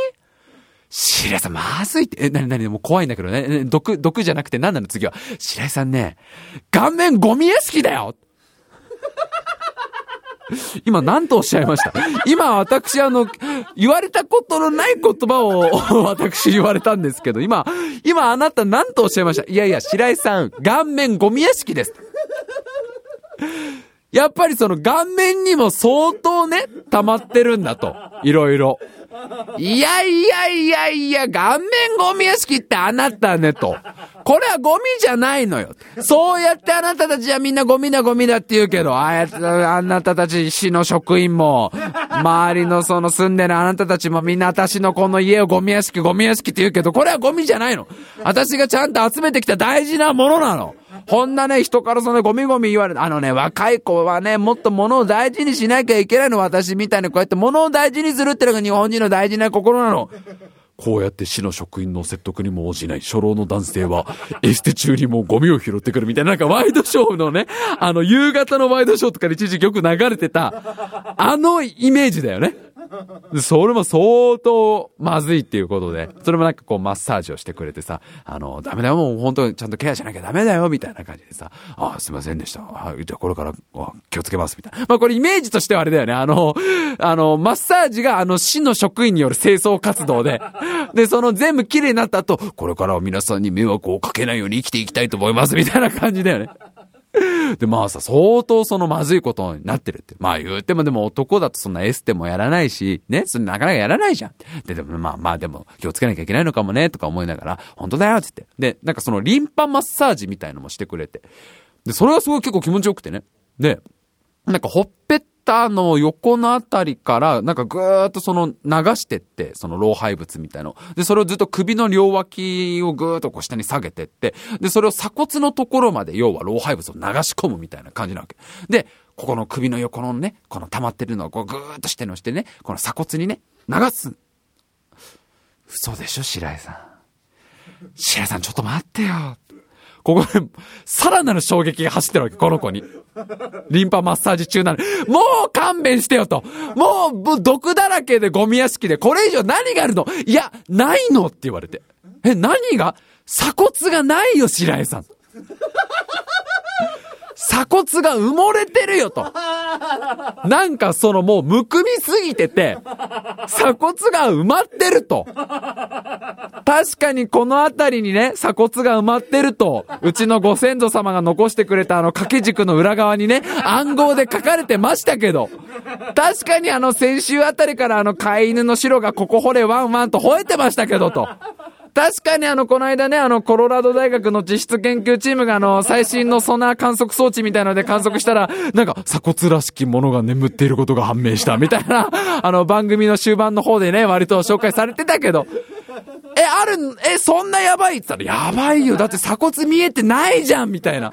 白井さん、まずいって。え、なになに？もう怖いんだけどね。毒、毒じゃなくて何なの？次は。白井さんね、顔面ゴミ屋敷だよ *laughs* 今何とおっしゃいました？今私あの、言われたことのない言葉を *laughs* 私言われたんですけど、今、今あなた何とおっしゃいました？いやいや、白井さん、顔面ゴミ屋敷です。やっぱりその顔面にも相当ね、溜まってるんだと。いろいろ。いやいやいやいや、顔面ゴミ屋敷ってあなたねと。これはゴミじゃないのよ。そうやってあなたたちはみんなゴミだゴミだって言うけど、ああやってあなたたち市の職員も、周りのその住んでるあなたたちもみんな私のこの家をゴミ屋敷ゴミ屋敷って言うけど、これはゴミじゃないの。私がちゃんと集めてきた大事なものなの。こんなね、人からそのゴミゴミ言われる。あのね、若い子はね、もっと物を大事にしなきゃいけないの。私みたいにこうやって物を大事にするってのが日本人の大事な心なの。こうやって市の職員の説得にも応じない初老の男性は、エステ中にもゴミを拾ってくるみたいな、なんかワイドショーのね、あの、夕方のワイドショーとかで一時よく流れてた、あのイメージだよね。それも相当まずいっていうことで、それもなんかこうマッサージをしてくれてさ、あの、ダメだよ、もう本当にちゃんとケアしなきゃダメだよ、みたいな感じでさ、ああ、すいませんでした。はい、じゃあこれから気をつけます、みたいな。まあこれイメージとしてはあれだよね。あの、あの、マッサージがあの市の職員による清掃活動で、で、その全部綺麗になった後、これからは皆さんに迷惑をかけないように生きていきたいと思います、みたいな感じだよね。で、まあさ、相当そのまずいことになってるって。まあ言うてもでも男だとそんなエステもやらないし、ね、それなかなかやらないじゃん。で、でもまあまあでも気をつけなきゃいけないのかもね、とか思いながら、本当だよって言って。で、なんかそのリンパマッサージみたいのもしてくれて。で、それはすごい結構気持ちよくてね。で、なんかほっぺってたの横のあたりから、なんかぐーっとその流してって、その老廃物みたいの。で、それをずっと首の両脇をぐーっとこう下に下げてって、で、それを鎖骨のところまで、要は老廃物を流し込むみたいな感じなわけ。で、ここの首の横のね、この溜まってるのをこうぐーっとしてのしてね、この鎖骨にね、流す。嘘でしょ、白井さん。白井さんちょっと待ってよ。ここで、さらなる衝撃が走ってるわけ、この子に。リンパマッサージ中なのに。もう勘弁してよと。もう、毒だらけでゴミ屋敷で、これ以上何があるの？いや、ないのって言われて。え、何が？鎖骨がないよ、白井さん。鎖骨が埋もれてるよと。なんかそのもうむくみすぎてて、鎖骨が埋まってると。確かにこの辺りにね、鎖骨が埋まってると、うちのご先祖様が残してくれたあの掛け軸の裏側にね、暗号で書かれてましたけど、確かにあの先週あたりからあの飼い犬の白がここ掘れワンワンと吠えてましたけどと。確かにあの、この間ね、あの、コロラド大学の実質研究チームがあの、最新のソナー観測装置みたいので観測したら、*laughs* なんか、鎖骨らしきものが眠っていることが判明した、みたいな、*laughs* あの、番組の終盤の方でね、割と紹介されてたけど、え、ある、え、そんなやばい？って言ったら、やばいよ。だって鎖骨見えてないじゃんみたいな。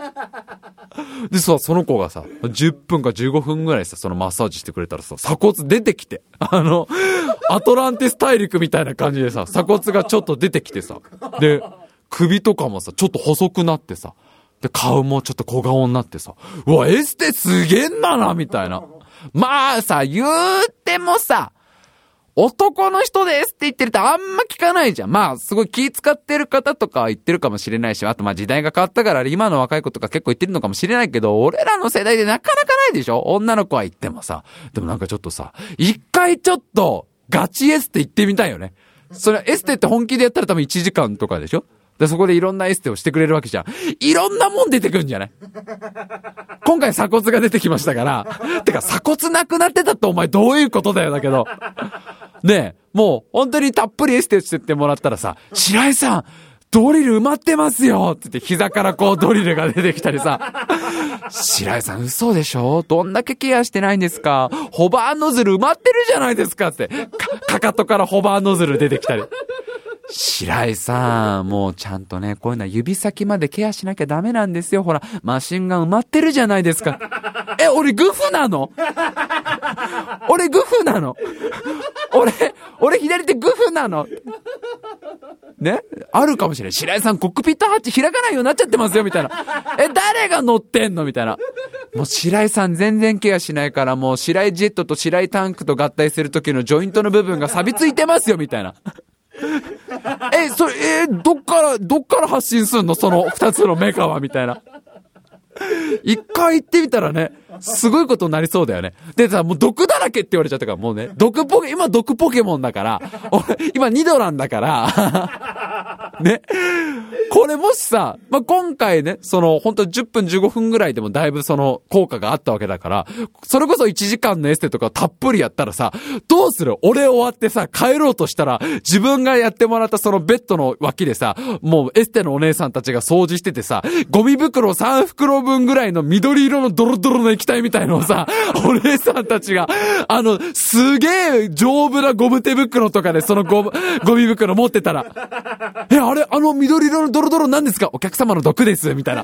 *laughs* でさ、その子がさ、10分か15分ぐらいさ、そのマッサージしてくれたらさ、鎖骨出てきて、あの、アトランティス大陸みたいな感じでさ、鎖骨がちょっと出てきてさ、で、首とかもさ、ちょっと細くなってさ、で、顔もちょっと小顔になってさ、うわ、エステすげえんだな、みたいな。まあさ、言うてもさ、男の人ですって言ってるとあんま聞かないじゃん。まあ、すごい気使ってる方とか言ってるかもしれないし、あとまあ時代が変わったから今の若い子とか結構言ってるのかもしれないけど、俺らの世代でなかなかないでしょ？女の子は言ってもさ。でもなんかちょっとさ、一回ちょっとガチエステ行ってみたいよね。それエステって本気でやったら多分1時間とかでしょ？で、そこでいろんなエステをしてくれるわけじゃん。いろんなもん出てくんじゃない？今回鎖骨が出てきましたから。てか鎖骨なくなってたってお前どういうことだよだけど。ねえ、もう本当にたっぷりエステしてってもらったらさ、白井さん、ドリル埋まってますよって言って膝からこうドリルが出てきたりさ、白井さん嘘でしょ？どんだけケアしてないんですか？ホバーノズル埋まってるじゃないですかって、か、かかとからホバーノズル出てきたり。白井さん、もうちゃんとね、こういうのは指先までケアしなきゃダメなんですよ。ほら、マシンが埋まってるじゃないですか。*laughs* え、俺グフなの？俺グフなの？俺、俺左手グフなの？ね？あるかもしれない。白井さんコックピットハッチ開かないようになっちゃってますよ、みたいな。え、誰が乗ってんの？みたいな。もう白井さん全然ケアしないから、もう白井ジェットと白井タンクと合体する時のジョイントの部分が錆びついてますよ、みたいな。え、それ、えどっから、どっから発信すんの？その二つのメカは、みたいな。一回行ってみたらね、すごいことになりそうだよね。でさ、もう毒だらけって言われちゃったから、もうね、毒ポケ、今毒ポケモンだから、俺、今ニドランだから、*laughs* ね。これもしさ、まあ、今回ね、その、本当10分15分ぐらいでもだいぶその効果があったわけだから、それこそ1時間のエステとかたっぷりやったらさ、どうする？俺終わってさ、帰ろうとしたら、自分がやってもらったそのベッドの脇でさ、もうエステのお姉さんたちが掃除しててさ、ゴミ袋3袋分ぐらいの緑色のドロドロの液体みたいのをさ、お姉さんたちが、あの、すげえ丈夫なゴム手袋とかでそのゴム、ゴミ袋持ってたら、え、あれ、あの緑色のドロドロなんですかお客様の毒です、みたいな。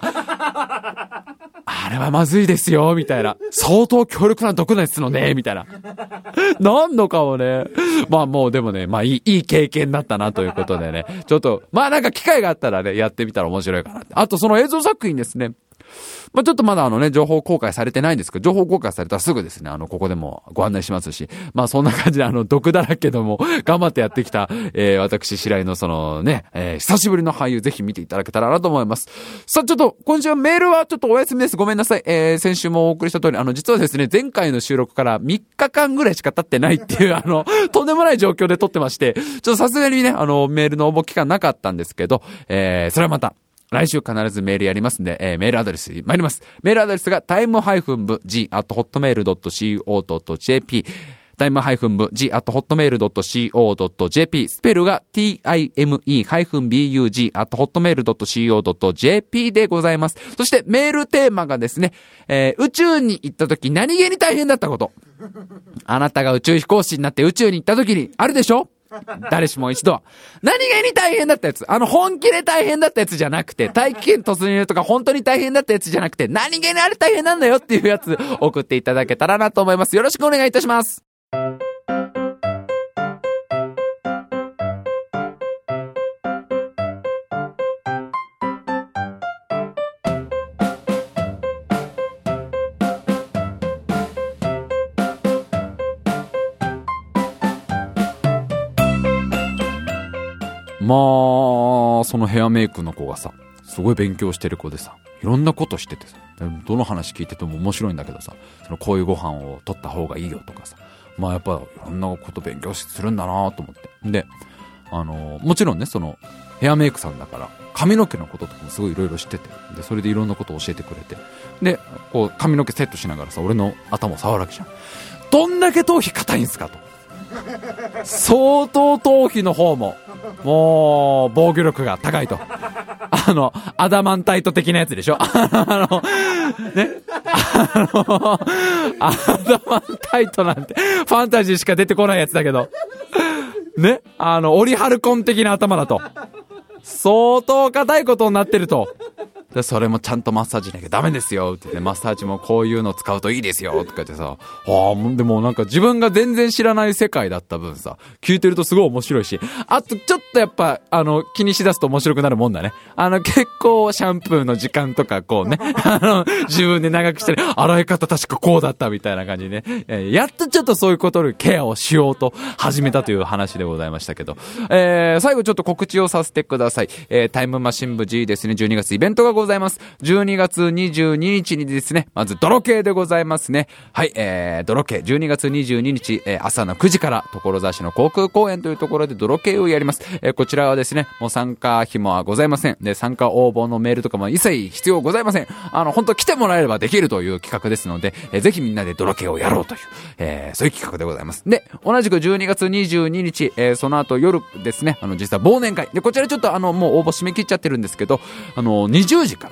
あれはまずいですよ、みたいな。相当強力な毒ですのね、みたいな。なんのかもね。まあもうでもね、まあいい、いい経験だったなということでね。ちょっと、まあなんか機会があったらね、やってみたら面白いかなって。あとその映像作品ですね。まあ、ちょっとまだあのね、情報公開されてないんですけど、情報公開されたらすぐですね、あの、ここでもご案内しますし、まあ、そんな感じであの、毒だらけども、*laughs* 頑張ってやってきた、えー、私、白井のそのね、えー、久しぶりの俳優ぜひ見ていただけたらなと思います。さあ、ちょっと、今週はメールはちょっとお休みです。ごめんなさい。えー、先週もお送りした通り、あの、実はですね、前回の収録から3日間ぐらいしか経ってないっていう、あの、とんでもない状況で撮ってまして、ちょっとさすがにね、あの、メールの応募期間なかったんですけど、えー、それはまた、来週必ずメールやりますんで、えー、メールアドレス参ります。メールアドレスが time-g.hotmail.co.jp タイムハイフン部 g at hotmail.co.jp スペルが time-bug at hotmail.co.jp でございます。そしてメールテーマがですね、えー、宇宙に行った時何気に大変だったこと。あなたが宇宙飛行士になって宇宙に行った時にあるでしょ？誰しも一度は。何気に大変だったやつ？あの、本気で大変だったやつじゃなくて、大気圏突入とか本当に大変だったやつじゃなくて、何気にあれ大変なんだよっていうやつ送っていただけたらなと思います。よろしくお願いいたします。まあ、そのヘアメイクの子がさ、すごい勉強してる子でさ、いろんなことしててさ、どの話聞いてても面白いんだけどさ、そのこういうご飯を取った方がいいよとかさ、まあやっぱいろんなこと勉強するんだなと思って。で、あのもちろんね、その、ヘアメイクさんだから、髪の毛のこととかもすごいいろいろ知ってて、で、それでいろんなことを教えてくれて、で、こう、髪の毛セットしながらさ、俺の頭を触るわけじゃん。どんだけ頭皮硬いんすかと。相当頭皮の方も、もう、防御力が高いと。あの、アダマンタイト的なやつでしょ *laughs* あの、ね。あの、アダマンタイトなんて、ファンタジーしか出てこないやつだけど。ね。あの、オリハルコン的な頭だと。相当硬いことになってると。で、それもちゃんとマッサージしなきゃダメですよ。って言って、マッサージもこういうの使うといいですよ。とか言ってさ、ああ、でもなんか自分が全然知らない世界だった分さ、聞いてるとすごい面白いし、あとちょっとやっぱ、あの、気にしだすと面白くなるもんだね。あの、結構シャンプーの時間とかこうね、*laughs* あの、自分で長くして、洗い方確かこうだったみたいな感じでね、えー、やっとちょっとそういうことでケアをしようと始めたという話でございましたけど、えー、最後ちょっと告知をさせてください。えー、タイムマシン部 G ですね、12月イベントがごございます。12月22日にですね、まず泥系でございますね。はい、えー、泥系、12月22日、えー、朝の9時から、所沢市の航空公園というところで泥系をやります。えー、こちらはですね、もう参加費もはございません。で、参加応募のメールとかも一切必要ございません。あの、本当来てもらえればできるという企画ですので、えー、ぜひみんなで泥系をやろうという、えー、そういう企画でございます。で、同じく12月22日、えー、その後夜ですね、あの、実は忘年会。で、こちらちょっとあの、もう応募締め切っちゃってるんですけど、あの、20時か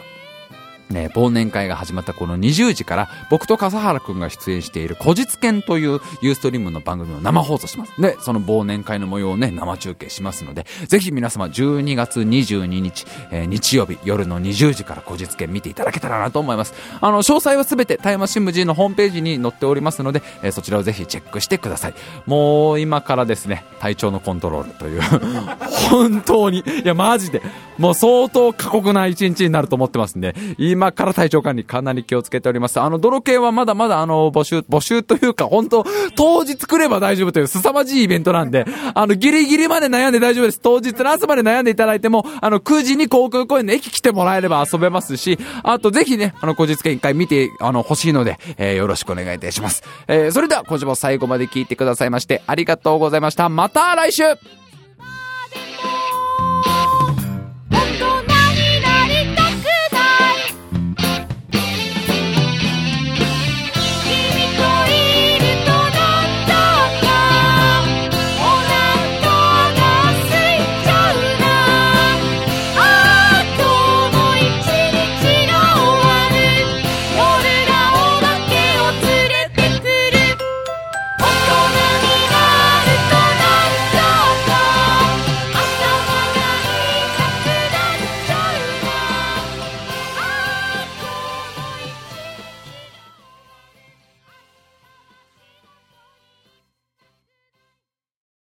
ね、忘年会が始まったこの20時から僕と笠原くんが出演している古実研というユーストリームの番組を生放送します。で、その忘年会の模様をね、生中継しますので、ぜひ皆様12月22日、えー、日曜日夜の20時から古実研見ていただけたらなと思います。あの、詳細はすべてタイマー新聞寺のホームページに載っておりますので、えー、そちらをぜひチェックしてください。もう今からですね、体調のコントロールという *laughs* 本当に、いやマジで、もう相当過酷な一日になると思ってますんで、今から体調管理かなり気をつけております。あの、泥系はまだまだあの、募集、募集というか、本当当日来れば大丈夫という凄まじいイベントなんで、あの、ギリギリまで悩んで大丈夫です。当日の朝まで悩んでいただいても、あの、9時に航空公園の駅来てもらえれば遊べますし、あとぜひね、あの、後日券一回見て、あの、欲しいので、えー、よろしくお願いいたします。えー、それでは、今週も最後まで聞いてくださいまして、ありがとうございました。また来週